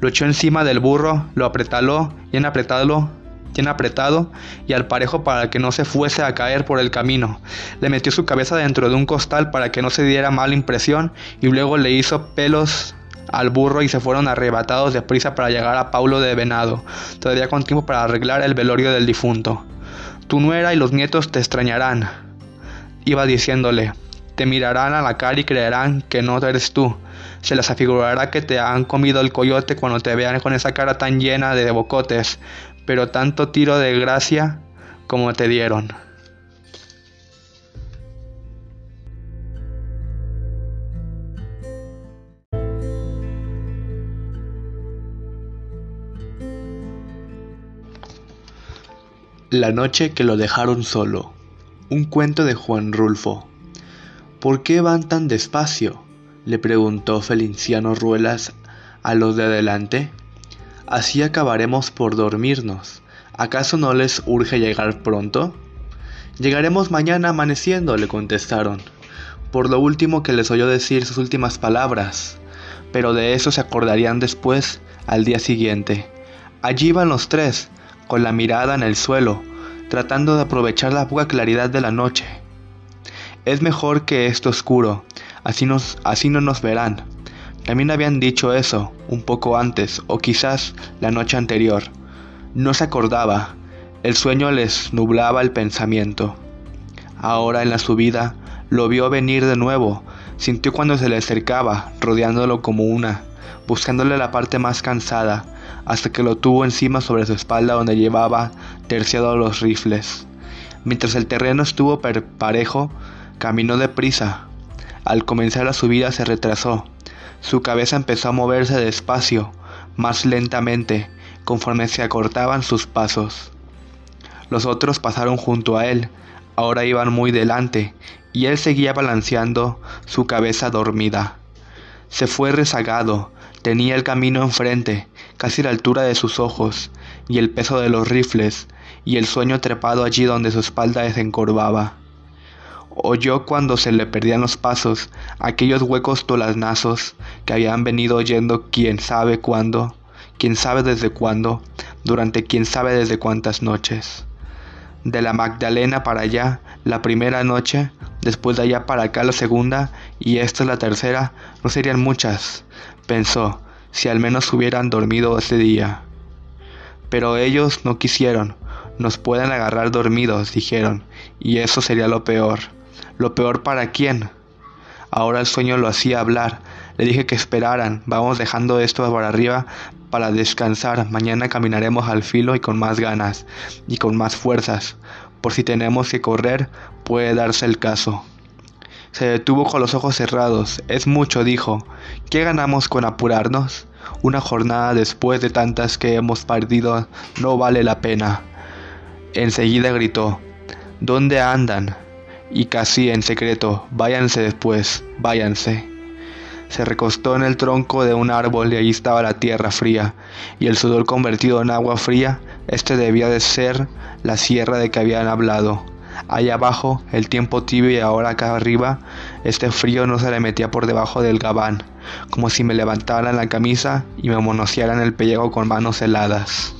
Lo echó encima del burro, lo apretaló, bien apretado, bien apretado y al parejo para que no se fuese a caer por el camino. Le metió su cabeza dentro de un costal para que no se diera mala impresión y luego le hizo pelos al burro y se fueron arrebatados de prisa para llegar a Paulo de Venado, todavía con tiempo para arreglar el velorio del difunto. Tu nuera y los nietos te extrañarán, iba diciéndole, te mirarán a la cara y creerán que no eres tú. Se les afigurará que te han comido el coyote cuando te vean con esa cara tan llena de bocotes, pero tanto tiro de gracia como te dieron. La noche que lo dejaron solo. Un cuento de Juan Rulfo. ¿Por qué van tan despacio? le preguntó Feliciano Ruelas a los de adelante. Así acabaremos por dormirnos. ¿Acaso no les urge llegar pronto? Llegaremos mañana amaneciendo, le contestaron, por lo último que les oyó decir sus últimas palabras, pero de eso se acordarían después, al día siguiente. Allí iban los tres, con la mirada en el suelo, tratando de aprovechar la poca claridad de la noche. Es mejor que esto oscuro, así, nos, así no nos verán. También habían dicho eso un poco antes, o quizás la noche anterior. No se acordaba, el sueño les nublaba el pensamiento. Ahora en la subida lo vio venir de nuevo, sintió cuando se le acercaba, rodeándolo como una, buscándole la parte más cansada, hasta que lo tuvo encima sobre su espalda donde llevaba terciados los rifles. Mientras el terreno estuvo parejo, caminó deprisa. Al comenzar la subida se retrasó. Su cabeza empezó a moverse despacio, más lentamente, conforme se acortaban sus pasos. Los otros pasaron junto a él, ahora iban muy delante, y él seguía balanceando su cabeza dormida. Se fue rezagado, tenía el camino enfrente, casi la altura de sus ojos, y el peso de los rifles, y el sueño trepado allí donde su espalda desencorvaba. Oyó cuando se le perdían los pasos aquellos huecos tolaznazos que habían venido oyendo quién sabe cuándo, quién sabe desde cuándo, durante quién sabe desde cuántas noches. De la Magdalena para allá, la primera noche, después de allá para acá la segunda, y esta es la tercera, no serían muchas, pensó, si al menos hubieran dormido ese día. Pero ellos no quisieron, nos pueden agarrar dormidos, dijeron, y eso sería lo peor. ¿Lo peor para quién? Ahora el sueño lo hacía hablar. Le dije que esperaran, vamos dejando esto para arriba para descansar. Mañana caminaremos al filo y con más ganas y con más fuerzas. Por si tenemos que correr, puede darse el caso. Se detuvo con los ojos cerrados. Es mucho, dijo. ¿Qué ganamos con apurarnos? Una jornada después de tantas que hemos perdido no vale la pena. Enseguida gritó. ¿Dónde andan? Y casi en secreto, váyanse después, váyanse. Se recostó en el tronco de un árbol y allí estaba la tierra fría, y el sudor convertido en agua fría, este debía de ser la sierra de que habían hablado. Allá abajo, el tiempo tibio y ahora acá arriba, este frío no se le metía por debajo del gabán, como si me levantaran la camisa y me monosearan el pellejo con manos heladas.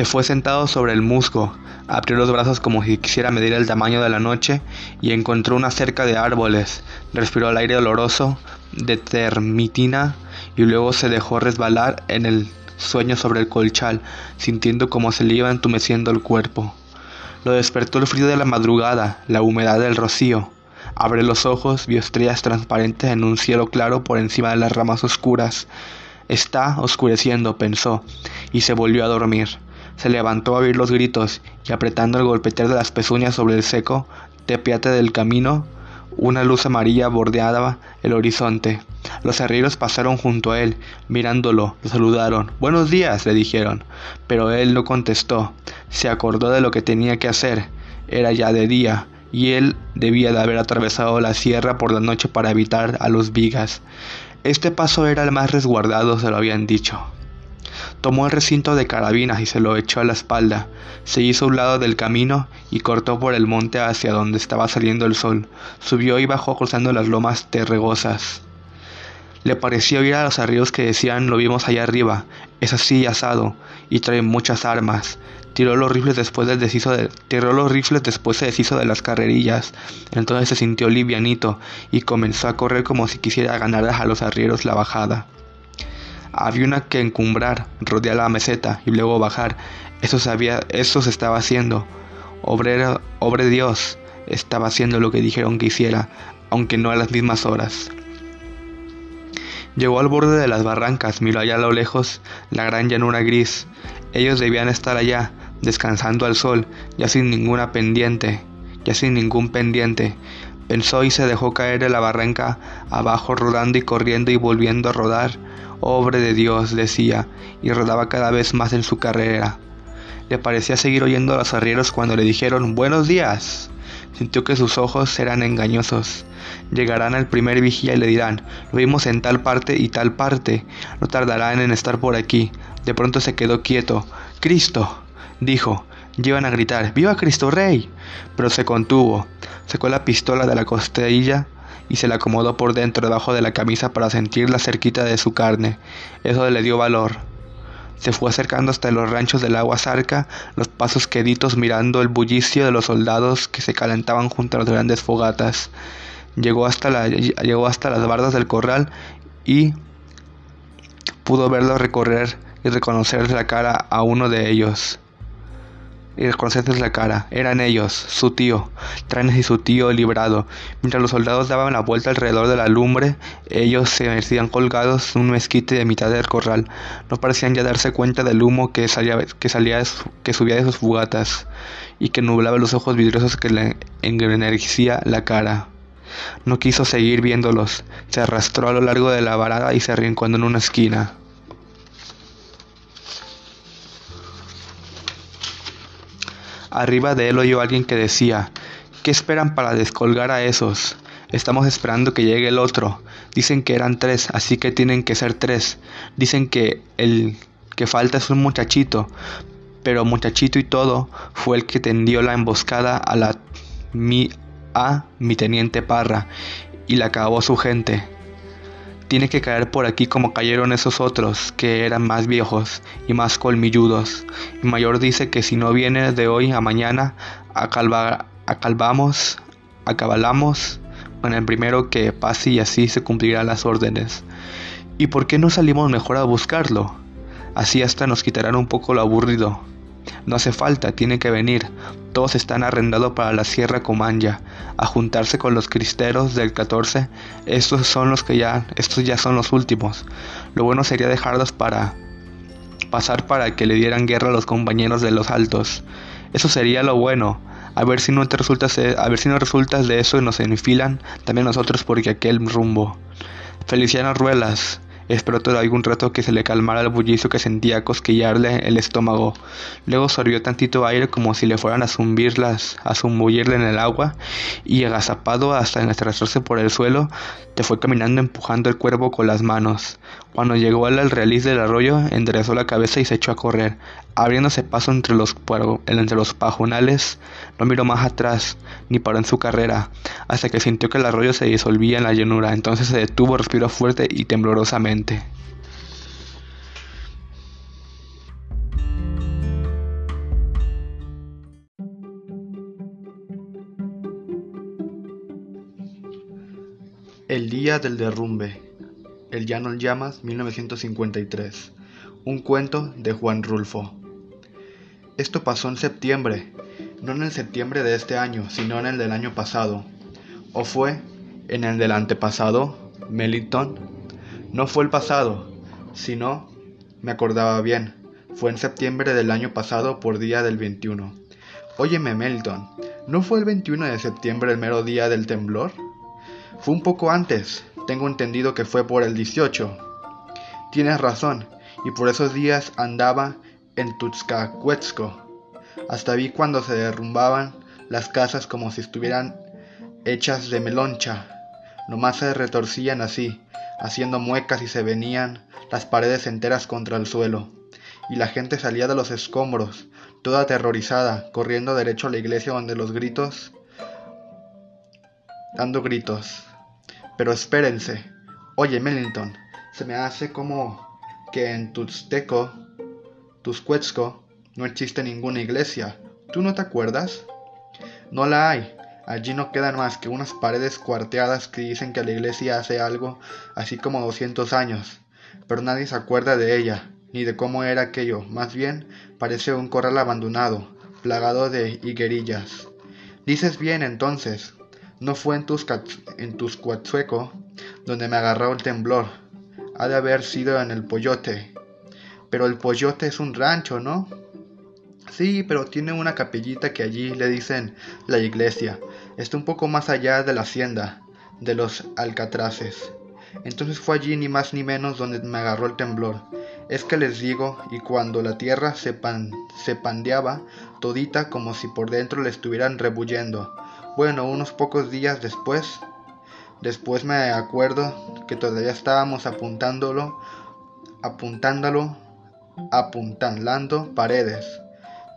Se fue sentado sobre el musgo, abrió los brazos como si quisiera medir el tamaño de la noche y encontró una cerca de árboles, respiró el aire oloroso de termitina y luego se dejó resbalar en el sueño sobre el colchal, sintiendo como se le iba entumeciendo el cuerpo. Lo despertó el frío de la madrugada, la humedad del rocío. Abrió los ojos, vio estrellas transparentes en un cielo claro por encima de las ramas oscuras. Está oscureciendo, pensó, y se volvió a dormir. Se levantó a oír los gritos y apretando el golpetear de las pezuñas sobre el seco tepiate del camino, una luz amarilla bordeaba el horizonte. Los arrieros pasaron junto a él, mirándolo, lo saludaron. Buenos días, le dijeron. Pero él no contestó. Se acordó de lo que tenía que hacer. Era ya de día, y él debía de haber atravesado la sierra por la noche para evitar a los vigas. Este paso era el más resguardado, se lo habían dicho. Tomó el recinto de carabinas y se lo echó a la espalda. Se hizo a un lado del camino y cortó por el monte hacia donde estaba saliendo el sol. Subió y bajó cruzando las lomas terregosas. Le pareció oír a los arrieros que decían lo vimos allá arriba, es así asado, y trae muchas armas. Tiró los rifles después del deshizo de, tiró los rifles después se deshizo de las carrerillas. Entonces se sintió livianito y comenzó a correr como si quisiera ganar a los arrieros la bajada. Había una que encumbrar, rodear la meseta y luego bajar. Eso, eso se estaba haciendo. Obrero, obre Dios estaba haciendo lo que dijeron que hiciera, aunque no a las mismas horas. Llegó al borde de las barrancas, miró allá a lo lejos la gran llanura gris. Ellos debían estar allá, descansando al sol, ya sin ninguna pendiente, ya sin ningún pendiente. Pensó y se dejó caer de la barranca abajo, rodando y corriendo y volviendo a rodar Obre de Dios, decía, y rodaba cada vez más en su carrera. Le parecía seguir oyendo a los arrieros cuando le dijeron Buenos días. Sintió que sus ojos eran engañosos. Llegarán al primer vigía y le dirán, lo vimos en tal parte y tal parte, no tardarán en estar por aquí. De pronto se quedó quieto. Cristo, dijo. Llevan a gritar, ¡Viva Cristo Rey! Pero se contuvo. Sacó la pistola de la costilla y se la acomodó por dentro debajo de la camisa para sentirla cerquita de su carne. Eso le dio valor. Se fue acercando hasta los ranchos del agua zarca, los pasos queditos mirando el bullicio de los soldados que se calentaban junto a las grandes fogatas. Llegó hasta, llegó hasta las bardas del corral y pudo verlos recorrer y reconocerles la cara a uno de ellos y reconocerles la cara. Eran ellos, su tío, Tranes y su tío librado. Mientras los soldados daban la vuelta alrededor de la lumbre, ellos se metían colgados en un mezquite de mitad del corral. No parecían ya darse cuenta del humo que salía, que subía de sus fugatas y que nublaba los ojos vidriosos que le enernecía la cara. No quiso seguir viéndolos. Se arrastró a lo largo de la varada y se arrincó en una esquina. Arriba de él oyó alguien que decía, ¿qué esperan para descolgar a esos? Estamos esperando que llegue el otro. Dicen que eran tres, así que tienen que ser tres. Dicen que el que falta es un muchachito, pero muchachito y todo fue el que tendió la emboscada a la mi a mi teniente Parra y la acabó su gente. Tiene que caer por aquí como cayeron esos otros, que eran más viejos y más colmilludos. Y Mayor dice que si no viene de hoy a mañana, acalvamos, acabalamos con el primero que pase y así se cumplirán las órdenes. ¿Y por qué no salimos mejor a buscarlo? Así hasta nos quitarán un poco lo aburrido. No hace falta, tiene que venir. Todos están arrendados para la Sierra Comanya, a juntarse con los cristeros del 14. Estos son los que ya, estos ya son los últimos. Lo bueno sería dejarlos para pasar para que le dieran guerra a los compañeros de los altos. Eso sería lo bueno. A ver si no te resultas, a ver si no resultas de eso y nos enfilan también nosotros porque aquel rumbo. Feliciano Ruelas, Esperó todo algún rato que se le calmara el bullicio que sentía cosquillarle el estómago. Luego sorbió tantito aire como si le fueran a zumbirlas, a zumbullirle en el agua, y agazapado hasta arrastrarse por el suelo, te fue caminando empujando el cuervo con las manos. Cuando llegó al realiz del arroyo, enderezó la cabeza y se echó a correr, abriéndose paso entre los, entre los pajonales. No miró más atrás, ni paró en su carrera, hasta que sintió que el arroyo se disolvía en la llanura. Entonces se detuvo, respiró fuerte y temblorosamente. El día del derrumbe. El llano en llamas, 1953. Un cuento de Juan Rulfo. Esto pasó en septiembre, no en el septiembre de este año, sino en el del año pasado. ¿O fue en el del antepasado, Melington? No fue el pasado, sino, me acordaba bien, fue en septiembre del año pasado por día del 21. Óyeme, Melton, ¿no fue el 21 de septiembre el mero día del temblor? Fue un poco antes, tengo entendido que fue por el 18. Tienes razón, y por esos días andaba en Tuxcacuetzco. Hasta vi cuando se derrumbaban las casas como si estuvieran hechas de meloncha. Nomás se retorcían así, haciendo muecas y se venían las paredes enteras contra el suelo. Y la gente salía de los escombros, toda aterrorizada, corriendo derecho a la iglesia donde los gritos, dando gritos. Pero espérense. Oye, Mellington, se me hace como que en Tuxteco, Tuscuetzco, no existe ninguna iglesia. ¿Tú no te acuerdas? No la hay. Allí no quedan más que unas paredes cuarteadas que dicen que la iglesia hace algo así como 200 años, pero nadie se acuerda de ella, ni de cómo era aquello. Más bien parece un corral abandonado, plagado de higuerillas. Dices bien entonces, no fue en, tus en Tuscuatzueco donde me agarró el temblor. Ha de haber sido en el Pollote. Pero el Pollote es un rancho, ¿no? Sí, pero tiene una capellita que allí le dicen la iglesia. Está un poco más allá de la hacienda, de los alcatraces. Entonces fue allí ni más ni menos donde me agarró el temblor. Es que les digo, y cuando la tierra se, pan, se pandeaba, todita como si por dentro le estuvieran rebuyendo, bueno, unos pocos días después, después me acuerdo que todavía estábamos apuntándolo, apuntándolo, apuntando paredes.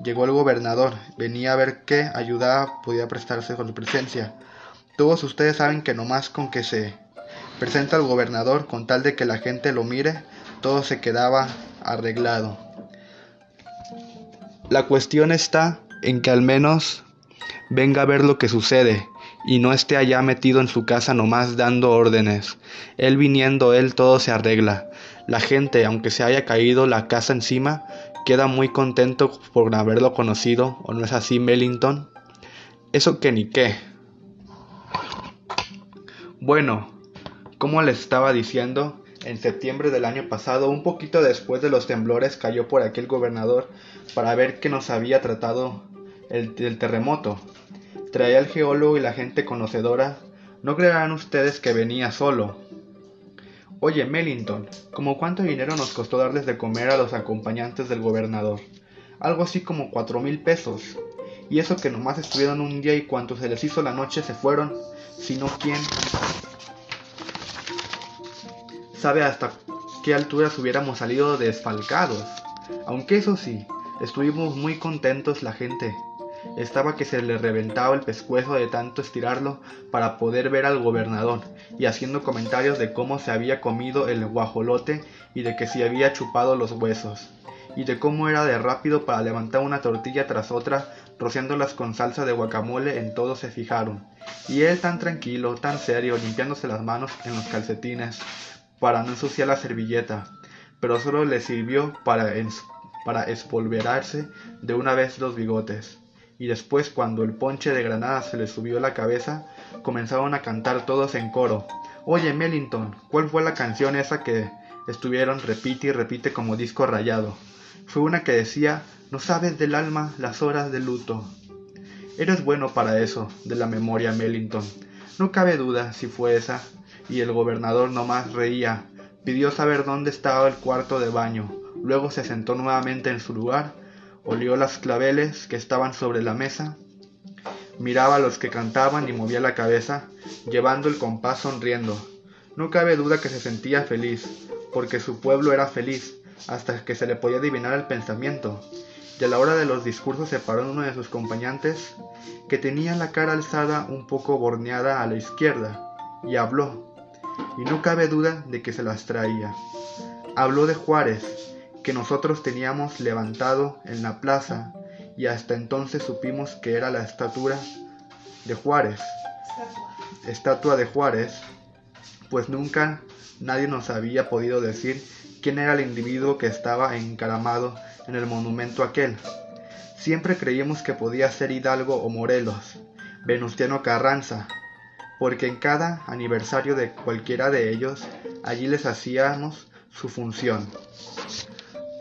Llegó el gobernador, venía a ver qué ayuda podía prestarse con su presencia. Todos ustedes saben que nomás con que se presenta el gobernador con tal de que la gente lo mire, todo se quedaba arreglado. La cuestión está en que al menos venga a ver lo que sucede y no esté allá metido en su casa nomás dando órdenes. Él viniendo, él todo se arregla. La gente, aunque se haya caído la casa encima, queda muy contento por haberlo conocido, ¿o no es así, Mellington? Eso que ni qué. Bueno, como les estaba diciendo, en septiembre del año pasado, un poquito después de los temblores, cayó por aquí el gobernador para ver qué nos había tratado el, terremoto. Traía al geólogo y la gente conocedora. No creerán ustedes que venía solo. Oye, Mellington, ¿cómo cuánto dinero nos costó darles de comer a los acompañantes del gobernador? Algo así como cuatro mil pesos. Y eso que nomás estuvieron un día y cuando se les hizo la noche se fueron, sino quién sabe hasta qué alturas hubiéramos salido desfalcados. Aunque eso sí, estuvimos muy contentos la gente. Estaba que se le reventaba el pescuezo de tanto estirarlo para poder ver al gobernador, y haciendo comentarios de cómo se había comido el guajolote y de que se había chupado los huesos, y de cómo era de rápido para levantar una tortilla tras otra, rociándolas con salsa de guacamole, en todo se fijaron. Y él tan tranquilo, tan serio, limpiándose las manos en los calcetines, para no ensuciar la servilleta, pero solo le sirvió para, para espolverarse de una vez los bigotes y después cuando el ponche de granada se le subió a la cabeza, comenzaron a cantar todos en coro. Oye, Mellington, ¿cuál fue la canción esa que estuvieron repite y repite como disco rayado? Fue una que decía, no sabes del alma las horas de luto. Eres bueno para eso, de la memoria, Mellington. No cabe duda si fue esa. Y el gobernador nomás reía, pidió saber dónde estaba el cuarto de baño, luego se sentó nuevamente en su lugar olió las claveles que estaban sobre la mesa, miraba a los que cantaban y movía la cabeza, llevando el compás sonriendo. No cabe duda que se sentía feliz, porque su pueblo era feliz, hasta que se le podía adivinar el pensamiento. Y a la hora de los discursos se paró uno de sus acompañantes, que tenía la cara alzada un poco borneada a la izquierda, y habló. Y no cabe duda de que se las traía. Habló de Juárez, que nosotros teníamos levantado en la plaza y hasta entonces supimos que era la estatura de Juárez, estatua, de Juárez, pues nunca nadie nos había podido decir quién era el individuo que estaba encaramado en el monumento aquel. Siempre creímos que podía ser Hidalgo o Morelos, Venustiano Carranza, porque en cada aniversario de cualquiera de ellos allí les hacíamos su función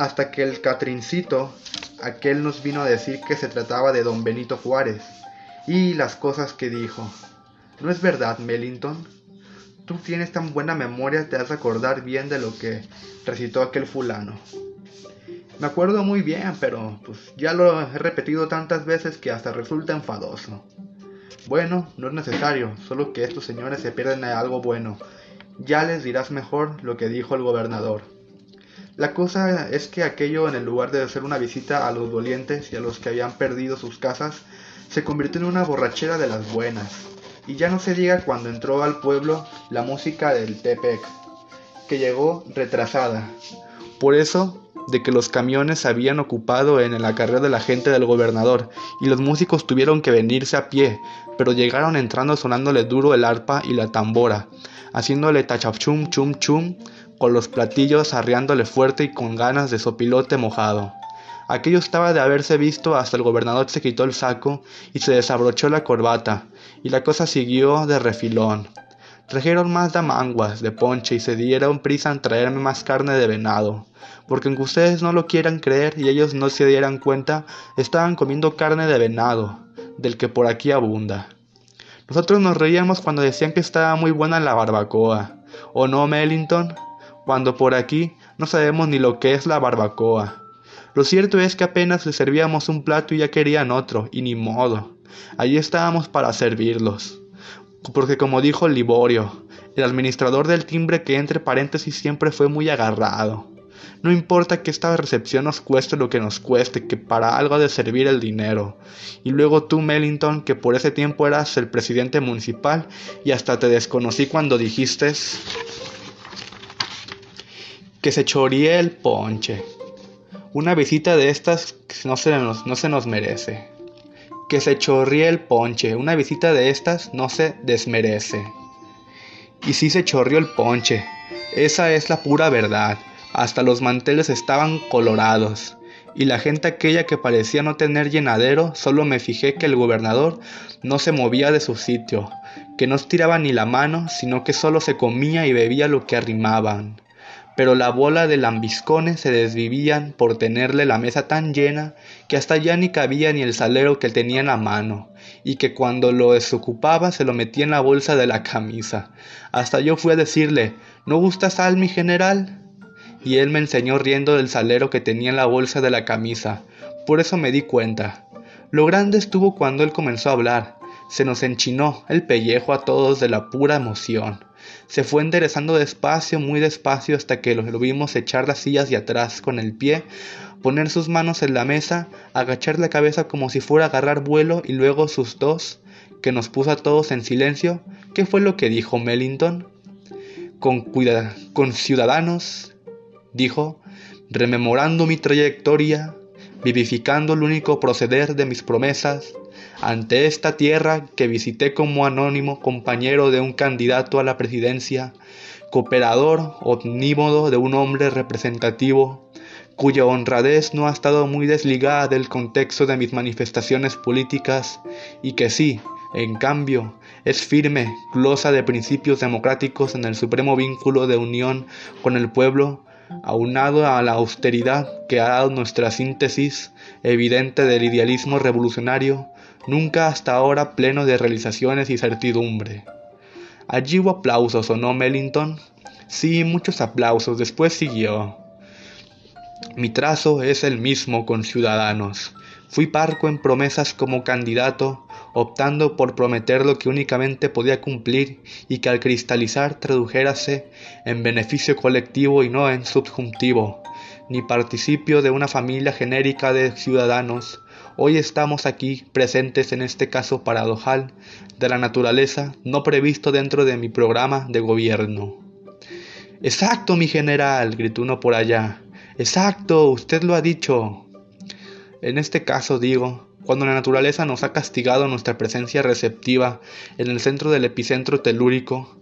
hasta que el Catrincito aquel nos vino a decir que se trataba de don Benito Juárez y las cosas que dijo. ¿No es verdad, Mellington? Tú tienes tan buena memoria, te has de acordar bien de lo que recitó aquel fulano. Me acuerdo muy bien, pero pues ya lo he repetido tantas veces que hasta resulta enfadoso. Bueno, no es necesario, solo que estos señores se pierden de algo bueno. Ya les dirás mejor lo que dijo el gobernador. La cosa es que aquello, en el lugar de ser una visita a los dolientes y a los que habían perdido sus casas, se convirtió en una borrachera de las buenas. Y ya no se diga cuando entró al pueblo la música del Tepec, que llegó retrasada. Por eso, de que los camiones se habían ocupado en el acarreo de la gente del gobernador, y los músicos tuvieron que venirse a pie, pero llegaron entrando sonándole duro el arpa y la tambora, haciéndole tachachum chum chum con los platillos arriándole fuerte y con ganas de sopilote mojado. Aquello estaba de haberse visto hasta el gobernador se quitó el saco y se desabrochó la corbata, y la cosa siguió de refilón. Trajeron más damanguas de ponche y se dieron prisa en traerme más carne de venado, porque aunque ustedes no lo quieran creer y ellos no se dieran cuenta, estaban comiendo carne de venado, del que por aquí abunda. Nosotros nos reíamos cuando decían que estaba muy buena la barbacoa, ¿o no, Mellington? Cuando por aquí no sabemos ni lo que es la barbacoa. Lo cierto es que apenas les servíamos un plato y ya querían otro, y ni modo. Allí estábamos para servirlos. Porque como dijo Liborio, el administrador del timbre que entre paréntesis siempre fue muy agarrado. No importa que esta recepción nos cueste lo que nos cueste, que para algo ha de servir el dinero. Y luego tú, Mellington, que por ese tiempo eras el presidente municipal y hasta te desconocí cuando dijiste que se choríe el ponche. Una visita de estas no se nos, no se nos merece. Que se chorríe el ponche. Una visita de estas no se desmerece. Y sí se chorrió el ponche. Esa es la pura verdad. Hasta los manteles estaban colorados. Y la gente aquella que parecía no tener llenadero, solo me fijé que el gobernador no se movía de su sitio, que no estiraba ni la mano, sino que solo se comía y bebía lo que arrimaban pero la bola de lambiscones se desvivían por tenerle la mesa tan llena que hasta ya ni cabía ni el salero que tenía en la mano, y que cuando lo desocupaba se lo metía en la bolsa de la camisa. Hasta yo fui a decirle ¿No gusta sal, mi general? Y él me enseñó riendo del salero que tenía en la bolsa de la camisa. Por eso me di cuenta. Lo grande estuvo cuando él comenzó a hablar. Se nos enchinó el pellejo a todos de la pura emoción. Se fue enderezando despacio, muy despacio, hasta que lo, vimos echar las sillas de atrás con el pie, poner sus manos en la mesa, agachar la cabeza como si fuera a agarrar vuelo y luego sus dos, que nos puso a todos en silencio. ¿Qué fue lo que dijo Mellington? Con, con ciudadanos, dijo, rememorando mi trayectoria, vivificando el único proceder de mis promesas, ante esta tierra que visité como anónimo compañero de un candidato a la presidencia, cooperador omnímodo de un hombre representativo, cuya honradez no ha estado muy desligada del contexto de mis manifestaciones políticas y que sí, en cambio, es firme, glosa de principios democráticos en el supremo vínculo de unión con el pueblo, aunado a la austeridad que ha dado nuestra síntesis evidente del idealismo revolucionario, nunca hasta ahora pleno de realizaciones y certidumbre. Allí hubo aplausos, ¿o no, Mellington? Sí, muchos aplausos. Después siguió. Mi trazo es el mismo con Ciudadanos. Fui parco en promesas como candidato, optando por prometer lo que únicamente podía cumplir y que al cristalizar tradujérase en beneficio colectivo y no en subjuntivo, ni participio de una familia genérica de ciudadanos, Hoy estamos aquí presentes en este caso paradojal de la naturaleza no previsto dentro de mi programa de gobierno. Exacto, mi general, gritó uno por allá. Exacto, usted lo ha dicho. En este caso digo, cuando la naturaleza nos ha castigado nuestra presencia receptiva en el centro del epicentro telúrico,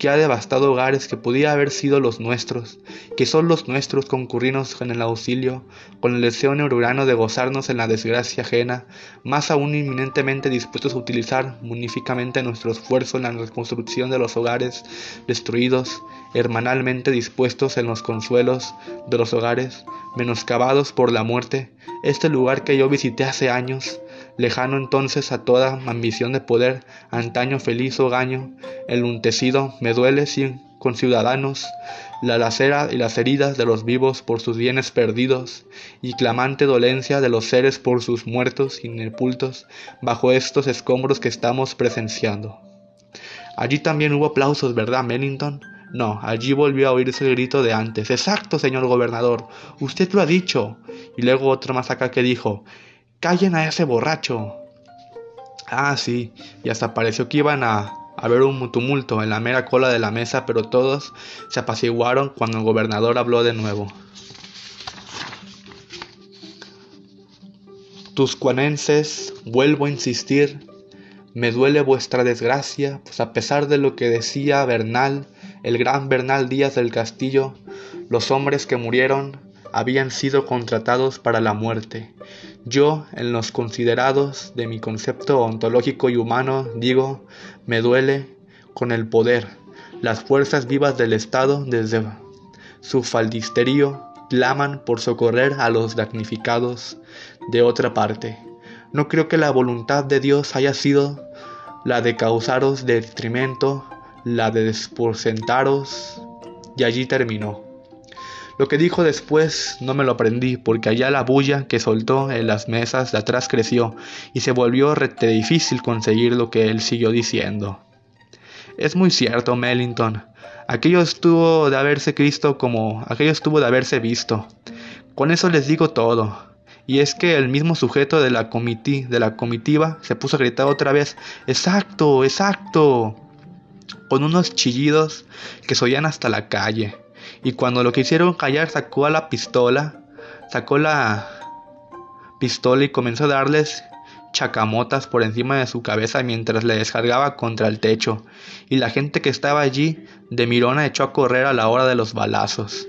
que ha devastado hogares que podía haber sido los nuestros, que son los nuestros concurrinos en el auxilio, con el deseo neururano de gozarnos en la desgracia ajena, más aún inminentemente dispuestos a utilizar munificamente nuestro esfuerzo en la reconstrucción de los hogares destruidos, hermanalmente dispuestos en los consuelos de los hogares menoscabados por la muerte, este lugar que yo visité hace años, lejano entonces a toda ambición de poder, antaño feliz hogaño, el untecido me duele sin conciudadanos, la lacera y las heridas de los vivos por sus bienes perdidos, y clamante dolencia de los seres por sus muertos inepultos bajo estos escombros que estamos presenciando. Allí también hubo aplausos, ¿verdad, Mennington? No, allí volvió a oírse el grito de antes. Exacto, señor gobernador, usted lo ha dicho. Y luego otro más acá que dijo, callen a ese borracho. Ah, sí, y hasta pareció que iban a haber un tumulto en la mera cola de la mesa, pero todos se apaciguaron cuando el gobernador habló de nuevo. Tuscuanenses, vuelvo a insistir, me duele vuestra desgracia, pues a pesar de lo que decía Bernal, el gran Bernal Díaz del Castillo, los hombres que murieron habían sido contratados para la muerte. Yo, en los considerados de mi concepto ontológico y humano, digo, me duele con el poder. Las fuerzas vivas del Estado, desde su faldisterio, claman por socorrer a los damnificados de otra parte. No creo que la voluntad de Dios haya sido la de causaros detrimento, la de desporcentaros, y allí terminó. Lo que dijo después no me lo aprendí, porque allá la bulla que soltó en las mesas de atrás creció y se volvió rete difícil conseguir lo que él siguió diciendo. Es muy cierto, Mellington. Aquello estuvo de haberse visto como aquello estuvo de haberse visto. Con eso les digo todo. Y es que el mismo sujeto de la, de la comitiva se puso a gritar otra vez, exacto, exacto, con unos chillidos que se oían hasta la calle y cuando lo quisieron callar sacó a la pistola, sacó la pistola y comenzó a darles chacamotas por encima de su cabeza mientras le descargaba contra el techo, y la gente que estaba allí de mirona echó a correr a la hora de los balazos,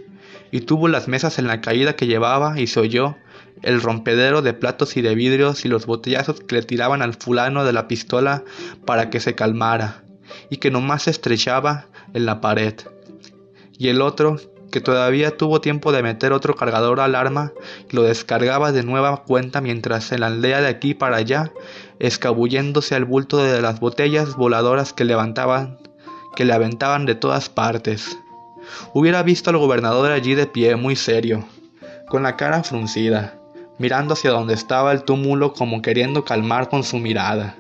y tuvo las mesas en la caída que llevaba y se oyó el rompedero de platos y de vidrios y los botellazos que le tiraban al fulano de la pistola para que se calmara, y que nomás se estrechaba en la pared y el otro, que todavía tuvo tiempo de meter otro cargador al arma, lo descargaba de nueva cuenta mientras en la aldea de aquí para allá, escabulléndose al bulto de las botellas voladoras que levantaban, que le aventaban de todas partes. Hubiera visto al gobernador allí de pie, muy serio, con la cara fruncida, mirando hacia donde estaba el túmulo como queriendo calmar con su mirada.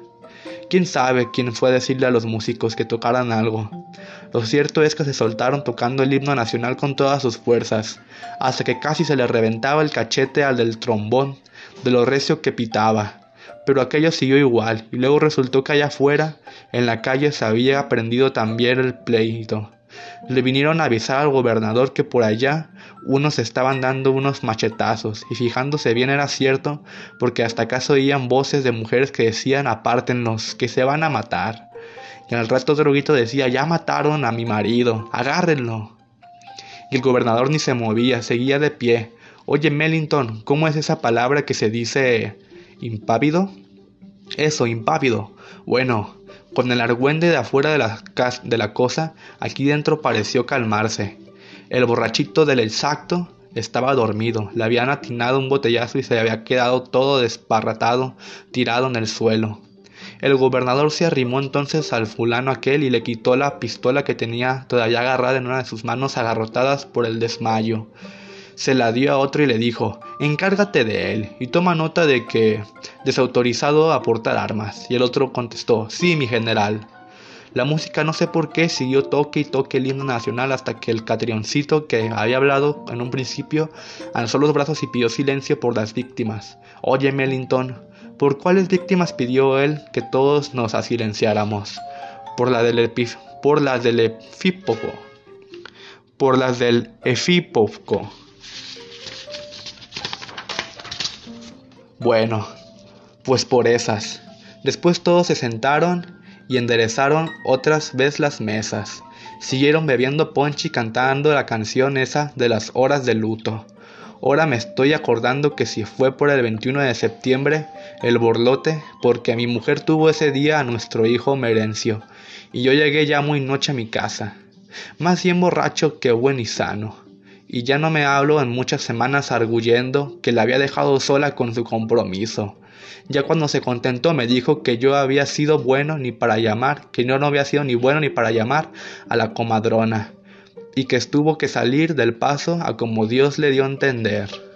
¿Quién sabe quién fue a decirle a los músicos que tocaran algo? Lo cierto es que se soltaron tocando el himno nacional con todas sus fuerzas, hasta que casi se le reventaba el cachete al del trombón, de lo recio que pitaba. Pero aquello siguió igual, y luego resultó que allá afuera, en la calle, se había prendido también el pleito. Le vinieron a avisar al gobernador que por allá unos estaban dando unos machetazos, y fijándose bien era cierto, porque hasta acaso oían voces de mujeres que decían apártenlos, que se van a matar. Y al rato Droguito decía ya mataron a mi marido, agárrenlo. Y el gobernador ni se movía, seguía de pie. Oye, Mellington, ¿cómo es esa palabra que se dice impávido? Eso, impávido. Bueno, con el argüende de afuera de la, de la cosa, aquí dentro pareció calmarse. El borrachito del exacto estaba dormido, le habían atinado un botellazo y se había quedado todo desparratado, tirado en el suelo. El gobernador se arrimó entonces al fulano aquel y le quitó la pistola que tenía todavía agarrada en una de sus manos agarrotadas por el desmayo. Se la dio a otro y le dijo, encárgate de él y toma nota de que desautorizado a portar armas. Y el otro contestó, sí, mi general. La música no sé por qué siguió toque y toque el himno nacional hasta que el catrioncito que había hablado en un principio alzó los brazos y pidió silencio por las víctimas. Oye, Mellington, ¿por cuáles víctimas pidió él que todos nos asilenciáramos? Por la del por las del efípoco. Por las del efípoco. Bueno, pues por esas. Después todos se sentaron y enderezaron otras vez las mesas. Siguieron bebiendo ponche y cantando la canción esa de las horas de luto. Ahora me estoy acordando que si fue por el 21 de septiembre, el borlote, porque mi mujer tuvo ese día a nuestro hijo Merencio, y yo llegué ya muy noche a mi casa, más bien borracho que buen y sano, y ya no me hablo en muchas semanas arguyendo que la había dejado sola con su compromiso, ya cuando se contentó me dijo que yo había sido bueno ni para llamar, que yo no había sido ni bueno ni para llamar a la comadrona, y que estuvo que salir del paso a como Dios le dio a entender.